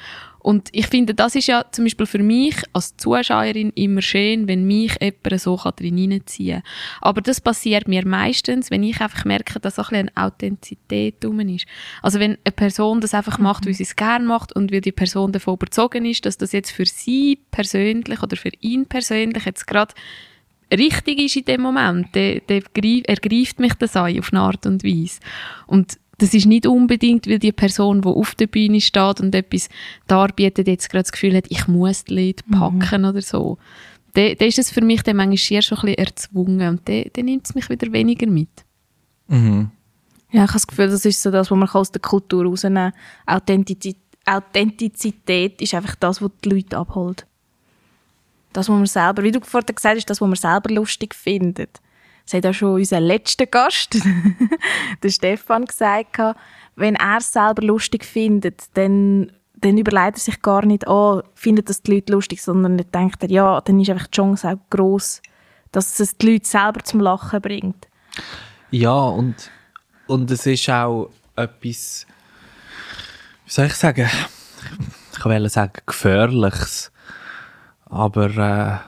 Und ich finde, das ist ja zum Beispiel für mich als Zuschauerin immer schön, wenn mich jemand so drin hineinziehen kann. Aber das passiert mir meistens, wenn ich einfach merke, dass so ein bisschen eine Authentizität drum ist. Also wenn eine Person das einfach macht, weil sie es gerne macht und weil die Person davon überzogen ist, dass das jetzt für sie persönlich oder für ihn persönlich jetzt gerade richtig ist in dem Moment, der, der greif- ergreift mich das an auf eine Art und Weise. Und das ist nicht unbedingt, weil die Person, die auf der Bühne steht und etwas darbietet, jetzt gerade das Gefühl hat, ich muss die Leute packen oder so. Dann dann ist es für mich dann manchmal schon ein bisschen erzwungen und dann, dann nimmt es mich wieder weniger mit. mhm. Ja, ich habe das Gefühl, das ist so das, was man aus der Kultur rausnehmen kann. Authentizität, Authentizität ist einfach das, was die Leute abholt. Das, was man selber, wie du vorhin gesagt hast, das, was man selber lustig findet. Das hat auch schon unser letzter Gast, der Stefan, gesagt. Wenn er es selber lustig findet, dann, dann überlegt er sich gar nicht, oh, findet das die Leute lustig, sondern dann denkt er, ja, dann ist einfach die Chance auch gross, dass es die Leute selber zum Lachen bringt. Ja, und, und es ist auch etwas, wie soll ich sagen, ich will sagen, gefährliches. Aber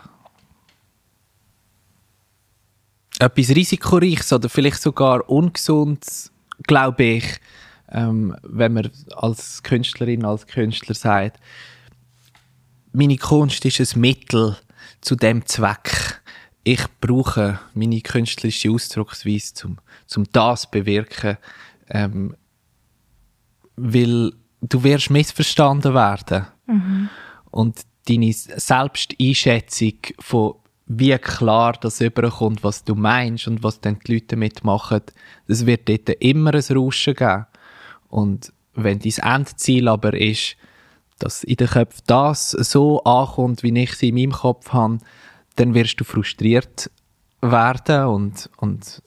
etwas Risikoreiches oder vielleicht sogar Ungesundes, glaube ich, ähm, wenn man als Künstlerin, als Künstler sagt, meine Kunst ist ein Mittel zu dem Zweck. Ich brauche meine künstlerische Ausdrucksweise, zum, zum das bewirken, ähm, weil du wirst missverstanden werden. Und deine Selbsteinschätzung von wie klar das überkommt, was du meinst und was dann die Leute damit machen, es wird dort immer ein Rauschen geben. Und wenn dein Endziel aber ist, dass in den Köpfen das so ankommt, wie ich sie in meinem Kopf habe, dann wirst du frustriert werden und, und,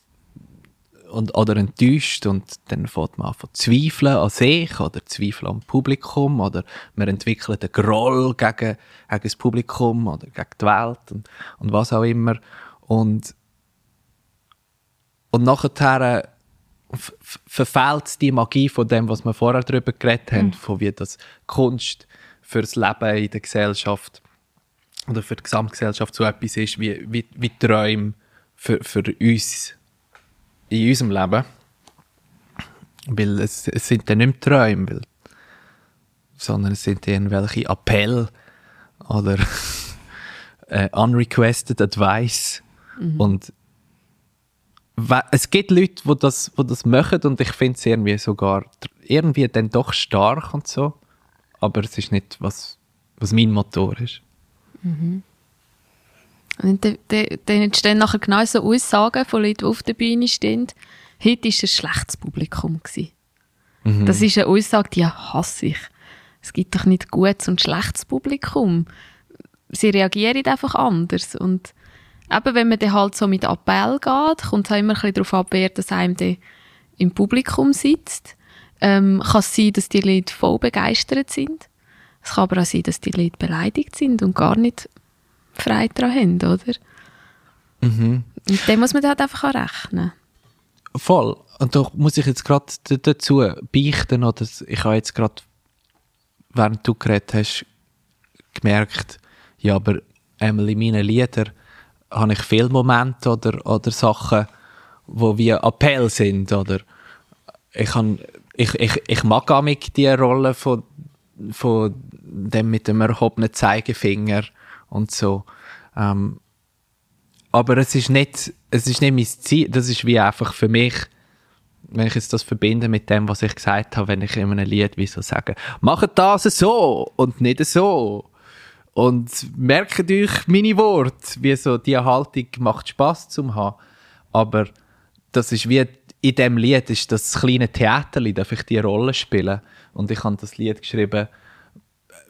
und oder enttäuscht und dann fängt man an zu zweifeln an sich oder zweifeln am Publikum oder man entwickelt einen Groll gegen, gegen das Publikum oder gegen die Welt und, und was auch immer. Und und nachher f- verfehlt die Magie von dem, was wir vorher darüber geredet haben, von wie das Kunst fürs Leben in der Gesellschaft oder für die Gesamtgesellschaft so etwas ist, wie, wie, wie Träume für, für uns in unserem Leben. Weil es, es sind dann nicht Träume, weil, sondern es sind irgendwelche Appelle oder äh, unrequested advice. Und we- es gibt Leute, die das, die das machen und ich finde es irgendwie sogar irgendwie dann doch stark und so. Aber es ist nicht, was, was mein Motor ist. Und dann, dann, dann entstehen nachher genau so Aussagen von Leuten, die auf der Bühne stehen. Heute war ein schlechtes Publikum. Gewesen. Das ist eine Aussage, die hasse ich. Es gibt doch nicht gutes und schlechtes Publikum. Sie reagieren einfach anders. Und eben, wenn man dann halt so mit Appell geht, kommt es auch immer ein bisschen darauf ab, wer das einem dann im Publikum sitzt. Ähm, kann es sein, dass die Leute voll begeistert sind. Es kann aber auch sein, dass die Leute beleidigt sind und gar nicht frei daran haben, oder? Und dem muss man halt einfach auch rechnen. Voll. Und da muss ich jetzt gerade dazu beichten, oder ich habe jetzt gerade, während du geredet hast, gemerkt, ja, aber einmal in meinen Liedern habe ich viele Momente oder, oder Sachen, wo wie Appell sind, oder ich, kann, ich, ich, ich mag auch mit die Rolle von, von dem mit dem erhobenen Zeigefinger und so. Ähm, aber es ist nicht, es ist nicht mein Ziel, das ist wie einfach für mich, wenn ich jetzt das verbinde mit dem, was ich gesagt habe, wenn ich in einem Lied wie so sage, macht das so und nicht so. Und merkt euch meine Worte, wie so die Haltung macht Spaß zum haben. Aber das ist wie in dem Lied ist das kleine Theaterli, darf ich die Rolle spielen. Und ich habe das Lied geschrieben,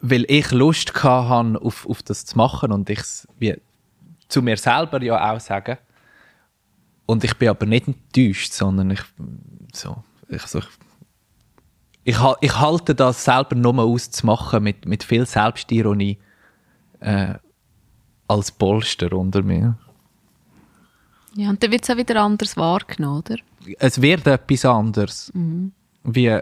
weil ich Lust hatte, auf, auf das zu machen und ich es wie zu mir selber ja auch sagen. Und ich bin aber nicht enttäuscht, sondern ich so, ich, so, ich, ich, ich halte das selber nur auszumachen mit, mit viel Selbstironie äh, als Polster unter mir. Ja, und dann wird es auch wieder anders wahrgenommen, oder? Es wird etwas anderes. Wie,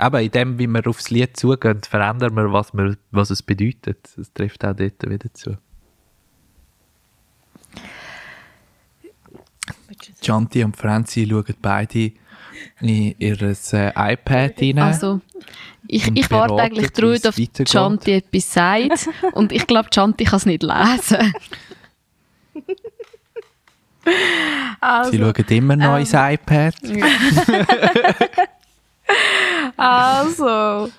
eben in dem, wie wir aufs Lied zugehen, verändern wir, was, wir, was es bedeutet. Das trifft auch dort wieder zu. Chanti und Franzi schauen beide in ihr äh, iPad rein. Also, ich, ich warte eigentlich darauf, es dass. Chanti etwas sagt. und ich glaube, Chanti kann es nicht lesen. Also, Sie schauen immer noch ins iPad. Also,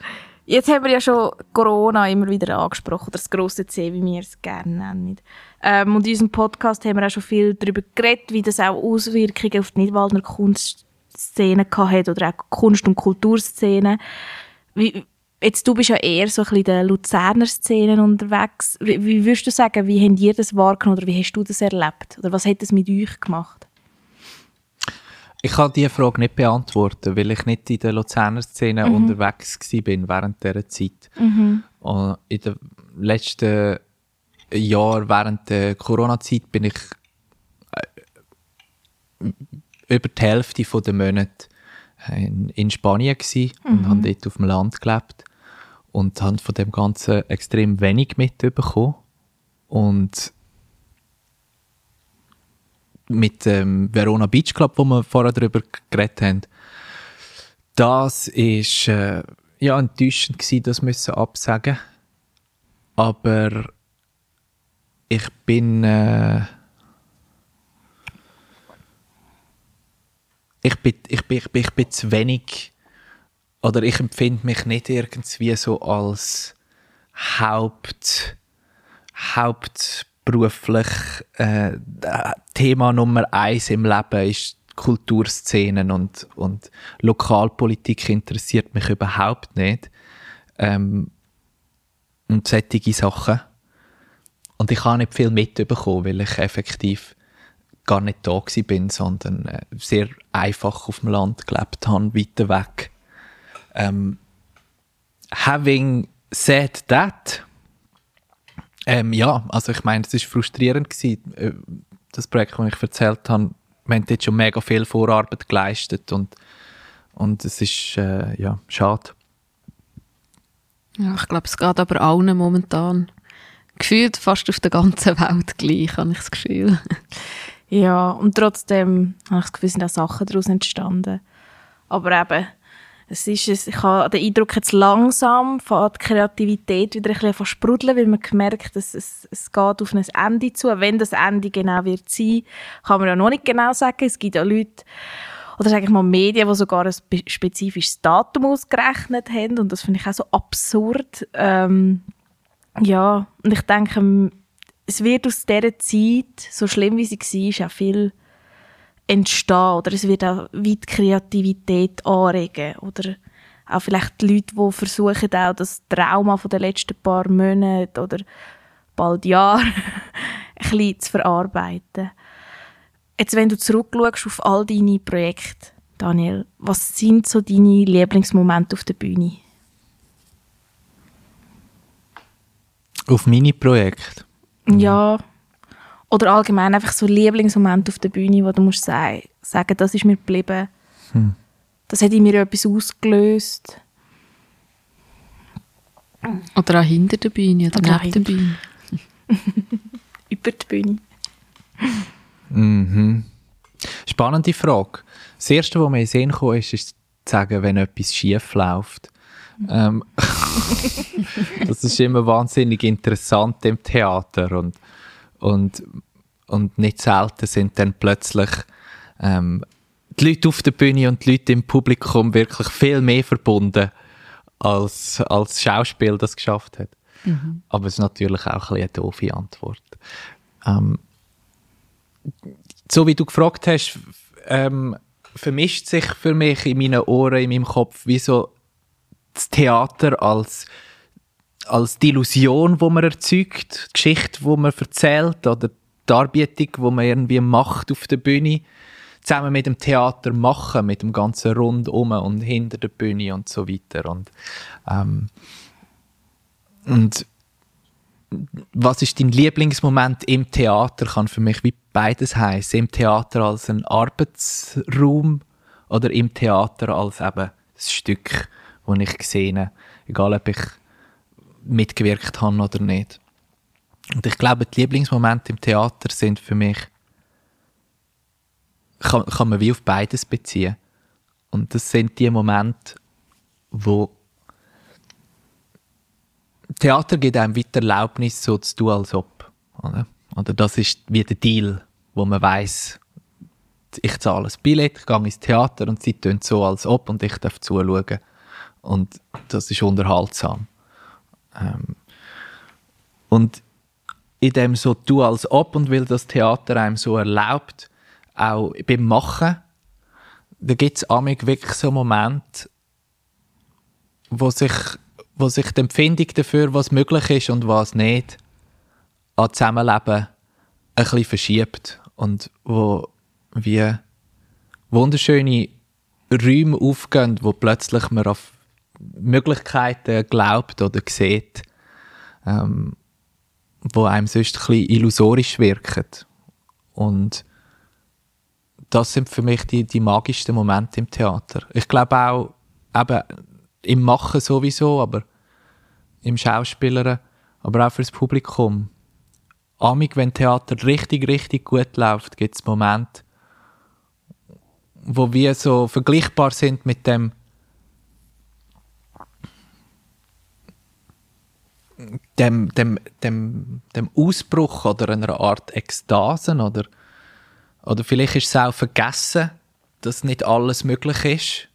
jetzt haben wir ja schon Corona immer wieder angesprochen, oder das grosse C, wie wir es gerne nennen. Ähm, und in unserem Podcast haben wir auch schon viel darüber geredet, wie das auch Auswirkungen auf die Nidwaldner Kunstszene hat, oder auch Kunst- und Kulturszene. Wie, jetzt, du bist ja eher so ein bisschen in der Luzerner Szene unterwegs. Wie, wie würdest du sagen, wie habt ihr das wahrgenommen, oder wie hast du das erlebt? Oder was hat das mit euch gemacht? Ich kann diese Frage nicht beantworten, weil ich nicht in der Luzerner Szene unterwegs war während dieser Zeit. Und in den letzten Jahren, während der Corona-Zeit, bin ich äh, über die Hälfte der Monate in, in Spanien gsi und habe dort auf dem Land gelebt und habe von dem Ganzen extrem wenig mitbekommen. Und mit dem Verona Beach Club, wo wir vorher darüber geredet haben. Das ist äh, ja enttäuschend gewesen, das müssen absagen. Aber ich bin äh, ich bin, ich bin, ich bin, ich bin zu wenig oder ich empfinde mich nicht irgendwie so als Haupt hauptberuflich äh, Thema Nummer eins im Leben ist Kulturszenen und, und Lokalpolitik interessiert mich überhaupt nicht. Ähm, und solche Sachen. Und ich habe nicht viel mitbekommen, weil ich effektiv gar nicht da bin, sondern äh, sehr einfach auf dem Land gelebt habe, weiter weg. Ähm, having said that, ähm, ja, also ich meine, es war frustrierend gewesen, äh, das Projekt, das ich erzählt habe. Wir haben dort schon mega viel Vorarbeit geleistet und, und es ist, äh, ja, schade. Ja, ich glaube, es geht aber allen momentan gefühlt fast auf der ganzen Welt gleich, habe ich das Gefühl. Ja, und trotzdem habe ich das Gefühl, sind auch Sachen daraus entstanden. Aber eben, es ist, ich habe den Eindruck, jetzt langsam fängt die Kreativität wieder ein bisschen sprudeln, weil man merkt, dass es, es geht auf ein Ende zu. Wenn das Ende genau wird sein, kann man ja noch nicht genau sagen. Es gibt ja Leute, oder sage ich mal Medien, die sogar ein spezifisches Datum ausgerechnet haben und das finde ich auch so absurd. Ähm, ja, und ich denke, es wird aus dieser Zeit, so schlimm wie sie war, auch viel entstehen oder es wird auch weit Kreativität anregen oder auch vielleicht die Leute, die versuchen auch das Trauma von den letzten paar Monaten oder bald Jahren ein bisschen zu verarbeiten. Jetzt, wenn du zurückschaust auf all deine Projekte, Daniel, was sind so deine Lieblingsmomente auf der Bühne? Auf meine Projekte? Ja, oder allgemein einfach so Lieblingsmoment auf der Bühne, wo du musst sagen, sagen das ist mir geblieben. Hm. Das hat in mir etwas ausgelöst. Oder auch hinter der Bühne oder, oder neben der Bühne. Über die Bühne. Mhm. Spannende Frage. Das Erste, was mir in den Sinn kam, ist, ist zu sagen, wenn etwas schief läuft. Ähm, das ist immer wahnsinnig interessant im Theater und und, und nicht selten sind dann plötzlich ähm, die Leute auf der Bühne und die Leute im Publikum wirklich viel mehr verbunden, als, als Schauspiel das geschafft hat. Mhm. Aber es ist natürlich auch ein eine doofe Antwort. Ähm, so wie du gefragt hast, ähm, vermischt sich für mich in meinen Ohren, in meinem Kopf, wie so das Theater als als die Illusion, die man erzeugt, die Geschichte, die man erzählt oder die Darbietung, die man irgendwie macht auf der Bühne, zusammen mit dem Theater machen, mit dem ganzen Rundum und hinter der Bühne und so weiter. Und, ähm, und was ist dein Lieblingsmoment im Theater? Kann für mich wie beides heißen. Im Theater als ein Arbeitsraum oder im Theater als eben das Stück, das ich gesehen Egal, ob ich mitgewirkt habe oder nicht. Und ich glaube, die Lieblingsmomente im Theater sind für mich, kann, kann man wie auf beides beziehen. Und das sind die Momente, wo Theater gibt einem weiter Erlaubnis, so zu tun, als ob. Oder? oder das ist wie der Deal, wo man weiß, ich zahle ein Billett, ich gehe ins Theater und sie tun so, als ob und ich darf zuschauen. Und das ist unterhaltsam. Ähm, und in dem so du als ob und weil das Theater einem so erlaubt, auch beim Machen, da gibt es wirklich so Momente, wo sich, wo sich die Empfindung dafür, was möglich ist und was nicht, an Zusammenleben ein bisschen verschiebt und wo wie wunderschöne Räume aufgehen, wo plötzlich man auf Möglichkeiten glaubt oder sieht, ähm, wo einem sonst ein bisschen illusorisch wirken. Und das sind für mich die, die magischsten Momente im Theater. Ich glaube auch, eben im Machen sowieso, aber im Schauspielern, aber auch fürs Publikum. amig, wenn Theater richtig, richtig gut läuft, gibt es Momente, wo wir so vergleichbar sind mit dem dem, dem, dem, dem Ausbruch oder einer Art Ekstase oder, oder vielleicht ist es auch vergessen, dass nicht alles möglich ist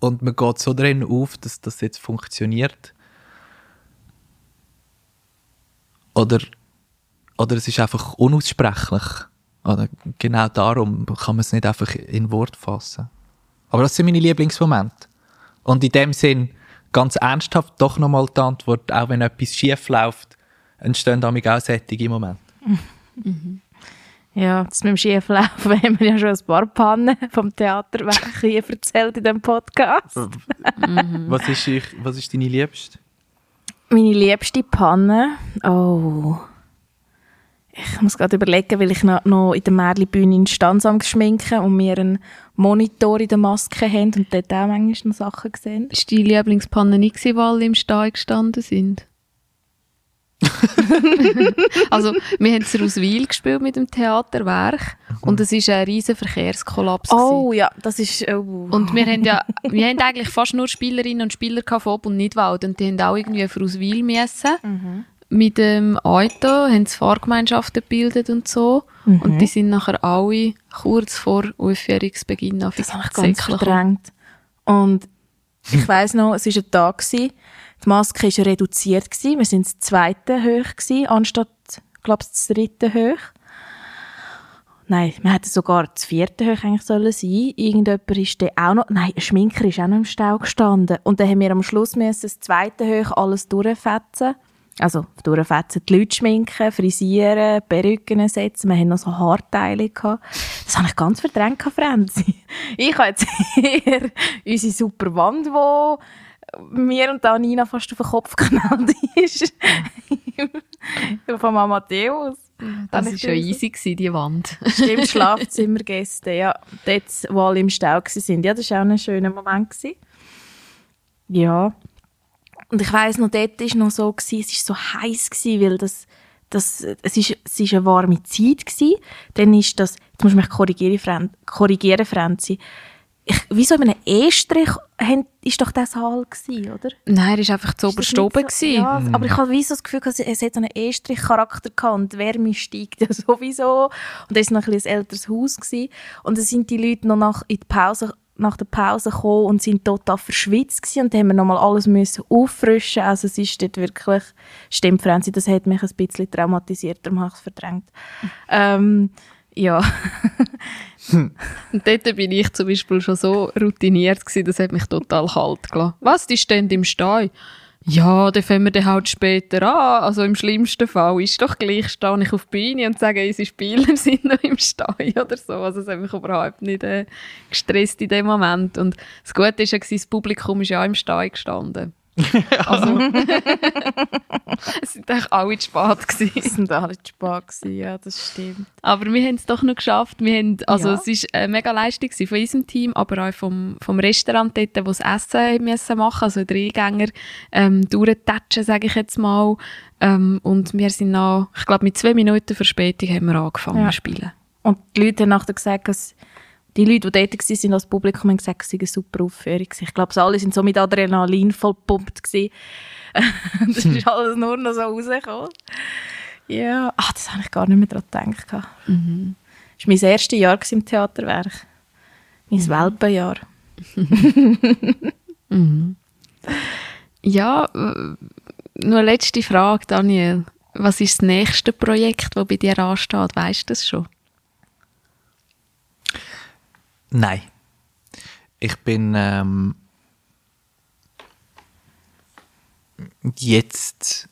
und man geht so drin auf, dass das jetzt funktioniert. Oder, oder es ist einfach unaussprechlich. Oder genau darum kann man es nicht einfach in Wort fassen. Aber das sind meine Lieblingsmomente. Und in dem Sinn, ganz ernsthaft, doch nochmal die Antwort, auch wenn etwas schief läuft, entstehen damit auch solche Momente. Mhm. Ja, das mit dem Schieflaufen haben wir ja schon ein paar Pannen vom Theaterwerk hier erzählt in diesem Podcast. Mhm. was, ist ich, was ist deine Liebste? Meine liebste Panne? Oh ich muss gerade überlegen, weil ich noch, noch in der Märli-Bühne in Stanzam schminken und wir einen Monitor in der Maske haben und dort auch manchmal noch Sachen gesehen. Ist deine Lieblingspanne nicht weil alle im Stall gestanden sind? also, wir haben es Roswil gespielt mit dem Theaterwerk und es war ein riesiger Verkehrskollaps. Oh gewesen. ja, das ist... Oh. Und wir haben ja, wir haben eigentlich fast nur Spielerinnen und Spieler von Ob und Nidwald und die haben auch irgendwie auf Roswil müssen. Mhm mit dem Auto, haben sie Fahrgemeinschaften gebildet und so. Mhm. Und die sind nachher alle kurz vor Aufführungsbeginn auf Das habe ich ganz verdrängt. Und ich weiss noch, es war ein Tag, gewesen, die Maske war reduziert, gewesen. wir sind das zweite hoch, gewesen, anstatt, glaube ich, das dritte hoch. Nein, wir hätten sogar das vierte hoch eigentlich sollen sein. Irgendjemand ist dann auch noch, nein, ein Schminker ist auch noch im Stau gestanden. Und dann haben wir am Schluss müssen das zweite hoch alles durchfetzen. Also durchfetzen, die Leute schminken, frisieren, Perücken setzen. Wir hatten noch so Haarteile. Gehabt. Das habe ich ganz verdrängt, Franzi. Ich habe jetzt eher unsere super Wand, die mir und Anina fast auf den Kopf geknallt ist. Von Amadeus. Das war schon easy, gewesen, die Wand. Stimmt, Schlafzimmergäste, ja. Dort, wo alle im Stau waren. Ja, das war auch ein schöner Moment. Gewesen. Ja. Und ich weiss noch, dort war noch so, gewesen, es war so heiß gewesen, weil das, das, es ist, es ist eine warme Zeit gewesen. Dann ist das, jetzt musst du mich korrigieren, Fran korrigieren Franzi. Ich, wie so in einem E-Strich ist doch der Saal gewesen, oder? Nein, er war einfach zu oberst oben. So, ja, mhm. aber ich habe wie so das Gefühl, es hat so einen E-Strich-Charakter gehabt und die Wärme steigt ja sowieso. Und das war noch ein, ein älteres Haus gewesen. Und dann sind die Leute noch nach, in die Pause nach der Pause gekommen und sind total verschwitzt gewesen und dann haben wir nochmal alles müssen auffrischen. Also es ist dort wirklich, stimmt Franzi, das hat mich ein bisschen traumatisiert, darum habe ich es verdrängt. Ähm, ja. und dort bin ich zum Beispiel schon so routiniert gewesen, das hat mich total kalt gelassen. Was, die stehen im Stall? Ja, dann fangen wir dann halt später an. Also im schlimmsten Fall ist doch gleich, stehe ich auf die Bühne und sage, unsere Spieler sind noch im Stall oder so. Also es hat mich überhaupt nicht äh, gestresst in dem Moment. Und das Gute ist ja, das Publikum ist ja auch im Stall gestanden. also, es sind eigentlich alle zu spät gewesen. Es sind alle zu spät gewesen, ja, das stimmt. Aber wir haben es doch noch geschafft. Wir haben, also ja. es war eine mega Leistung von unserem Team, aber auch vom, vom Restaurant dort, wo das Essen müssen machen also Dreigänger ähm, durchtatschen, sage ich jetzt mal. Ähm, und wir sind noch, ich glaube mit zwei Minuten Verspätung haben wir angefangen ja. zu spielen. Und die Leute haben nachher gesagt, dass die Leute, die dort waren, als Publikum, haben gesagt, es sei eine super Aufführung. Ich glaube, alle waren so mit Adrenalin vollpumpt. das ist alles nur noch so rausgekommen. Ja, ach, das habe ich gar nicht mehr daran gedacht. Mhm. Das war mein erstes Jahr im Theaterwerk. Mein mhm. Welpenjahr. mhm. Ja, nur eine letzte Frage, Daniel. Was ist das nächste Projekt, das bei dir ansteht? Weißt du das schon? Nein. Ich bin ähm, jetzt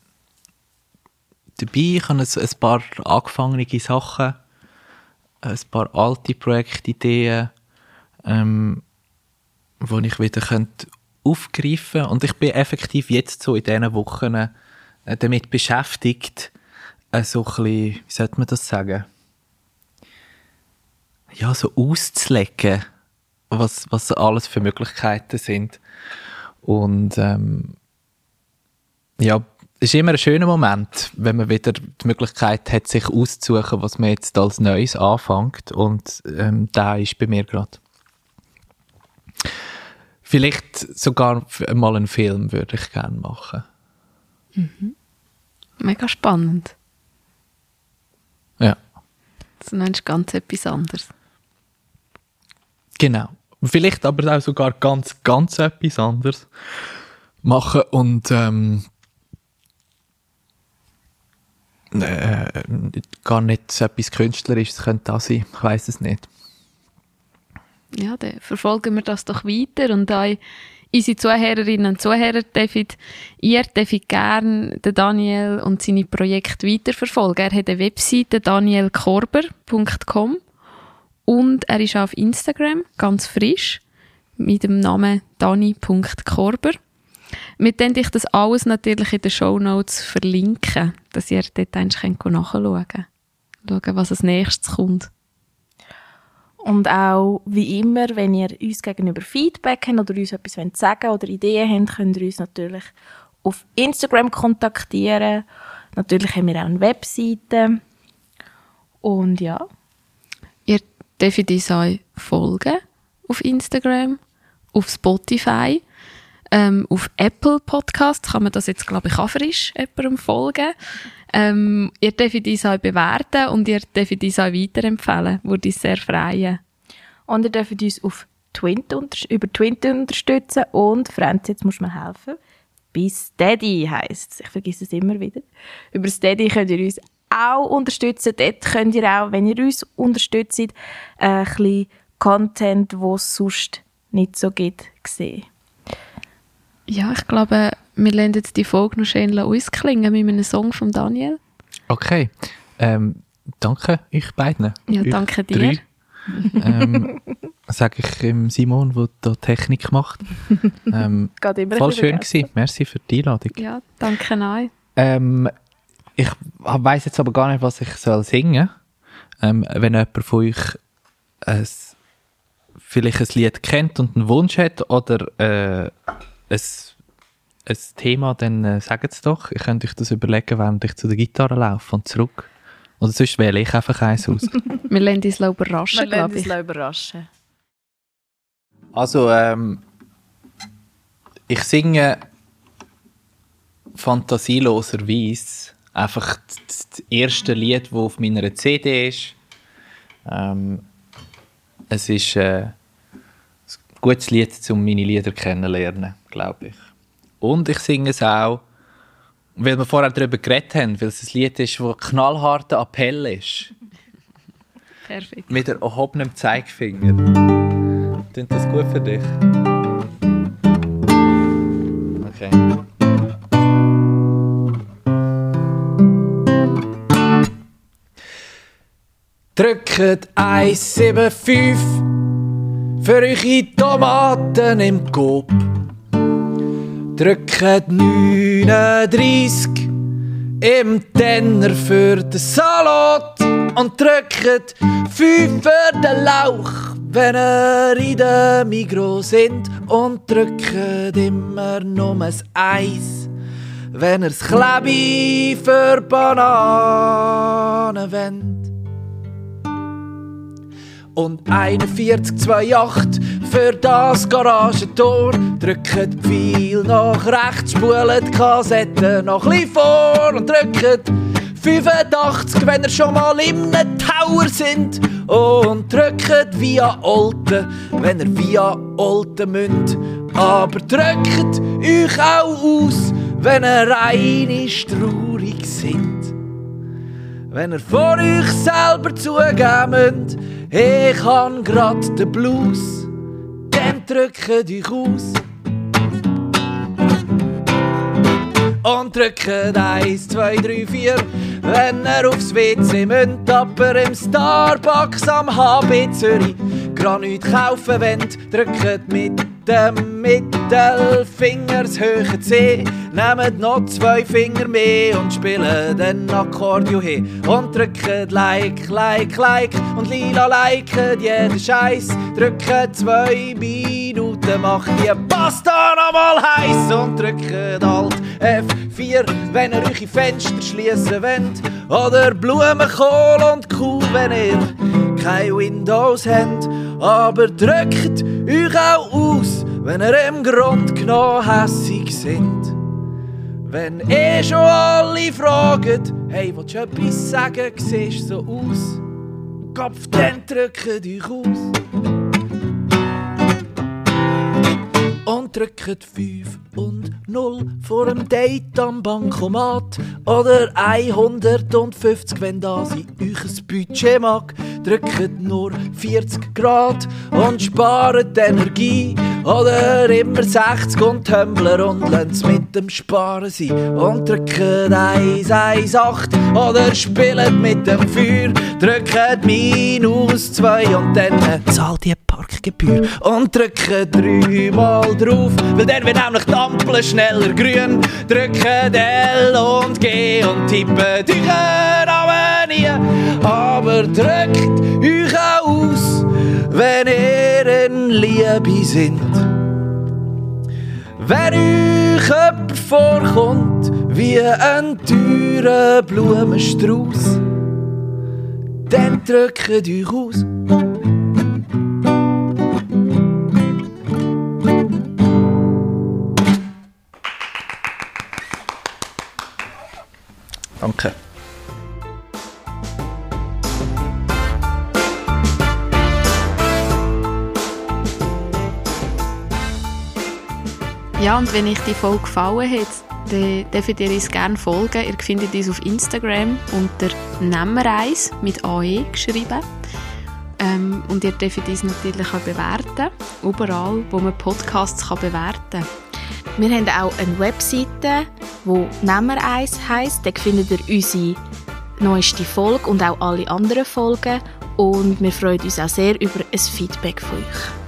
dabei. Ich habe ein, ein paar angefangene Sachen, ein paar alte Projektideen, ähm, die ich wieder aufgreifen könnte. Und ich bin effektiv jetzt so in diesen Wochen äh, damit beschäftigt, äh, so ein bisschen, wie sollte man das sagen? Ja, so auszulegen, was, was alles für Möglichkeiten sind. Und ähm, ja, ist immer ein schöner Moment, wenn man wieder die Möglichkeit hat, sich auszusuchen, was man jetzt als Neues anfängt. Und ähm, da ist bei mir gerade. Vielleicht sogar mal einen Film würde ich gerne machen. Mega spannend. Ja, Das ist ganz etwas anderes. Genau. Vielleicht aber auch sogar ganz, ganz etwas anderes machen und ähm, äh, gar nicht etwas Künstlerisches könnte das sein. Ich weiß es nicht. Ja, dann verfolgen wir das doch weiter und euch, unsere Zuhörerinnen und Zuhörer, dürft, ihr dürft gerne den Daniel und seine Projekte weiterverfolgen. Er hat eine Webseite danielkorber.com und er ist auch auf Instagram, ganz frisch, mit dem Namen dani.korber. Wir werden euch das alles natürlich in den Shownotes verlinken, dass ihr dort eigentlich nachschauen könnt. Schauen, was als nächstes kommt. Und auch, wie immer, wenn ihr uns gegenüber Feedback habt oder uns etwas sagen oder Ideen habt, könnt ihr uns natürlich auf Instagram kontaktieren. Natürlich haben wir auch eine Webseite. Und ja, Ihr dürft auch folgen auf Instagram, auf Spotify, ähm, auf Apple Podcasts kann man das jetzt, glaube ich, auch frisch jemandem folgen. Ähm, ihr dürft uns bewerten und ihr dürft uns weiterempfehlen. Würde uns sehr freuen. Und ihr dürft uns auf Twint über Twint unterstützen und Franz, jetzt musst du mir helfen. Bei Steady heisst es. Ich vergesse es immer wieder. Über Steady könnt ihr uns auch unterstützen. Dort könnt ihr auch, wenn ihr uns unterstützt, äh, ein bisschen Content, wo es sonst nicht so gibt, sehen. Ja, ich glaube, wir lassen jetzt die Folge noch schön ausklingen mit einem Song von Daniel. Okay. Ähm, danke euch beiden. Ja, Euch danke dir. drei. ähm, sage ich ähm, Simon, der da Technik macht. Ähm, Geht immer voll schön gewesen. Merci für die Einladung. Ja, danke euch. Ähm, ich weiß jetzt aber gar nicht, was ich soll singen. Ähm, wenn jemand von euch ein, vielleicht ein Lied kennt und einen Wunsch hat oder äh, ein, ein Thema, dann äh, sagt es doch. Ich könnte euch das überlegen, während ich zu der Gitarre laufe und zurück. Oder sonst wähle ich einfach eins aus. Wir lassen uns überraschen, Wir glaube lassen ich. uns überraschen. Also, ähm, ich singe fantasieloserweise einfach das, erste Lied, das auf meiner CD ist. Ähm, es ist äh, ein gutes Lied, um meine Lieder kennenzulernen, glaube ich. Und ich singe es auch, weil wir vorher darüber geredet haben, weil es ein Lied ist, das ein knallharter Appell ist. Perfekt. Mit einem erhobenen Zeigefinger. Klingt das gut für dich? Okay. Drückt 175 für eure Tomaten im Coop. Drückt 39 im Tenner für den Salat und drückt 5 für den Lauch, wenn ihr in der Migros sind und drückt immer nur ein Eis, wenn ihr das Klebi für Bananen wollt. Und 4128 für das Garagentor. Drückt viel nach rechts, spult die Kassette noch ein vor und drückt 85, wenn ihr schon mal im Tower sind. Und drückt via Olten, wenn ihr via Olten müsst. Aber drückt euch auch aus, wenn ihr einig traurig sind. Wenn ihr vor euch selber zugeben müsst, ich han grad den Blues, dann drückt euch aus. Und drückt eins, zwei, drei, vier, wenn ihr aufs WC müsst, aber im Starbucks am HB Zürich Granit kaufen wollt, drückt mit dem Mittelfinger das hohe C. Nehmt noch zwei Finger mehr und spielt den Akkordeon he. Und drückt Like, Like, Like und lila liket jeden Scheiß. Drückt zwei Minuten, macht die Pasta nochmal heiß und drückt Alt, F4, wenn ihr eure Fenster schließen wollt. Oder Blumenkohl und Kuh, wenn ihr kein Windows habt. Aber drückt euch auch aus, wenn ihr im Grund genommen hässig sind. Wenn eh schon alle fragen, hey, willst du etwas sagen, siehst so aus? Kopf, dann drückt euch aus. Drückt 5 und 0 vor dem Date am Bankomat. Oder 150, wenn das in euch ein Budget mag. Drückt nur 40 Grad und spart Energie. Oder immer 60 und Tumbler und lasst mit dem Sparen sein. Und drückt 118 oder spielt mit dem Feuer. Drückt minus 2 und dann zahlt die Parkgebühr. Und drückt dreimal drauf, weil dann wird nämlich die Ampel schneller grün. Drückt L und G und tippet euch aber nie. Aber drückt euch aus, wenn ihr in Liebe sind. Wenn euch jemand vorkommt wie ein teurer Blumenstrauß, dann drückt euch aus. Danke. Ja, und wenn euch die Folge gefallen hat, dann dürft ihr uns gerne folgen. Ihr findet uns auf Instagram unter Nemmereis mit AE geschrieben. Ähm, und ihr dürft uns natürlich auch bewerten. Überall, wo man Podcasts kann bewerten kann. Wir haben auch eine Webseite, die Nemmereis heisst. Da findet ihr unsere neueste Folge und auch alle anderen Folgen. Und wir freuen uns auch sehr über ein Feedback von euch.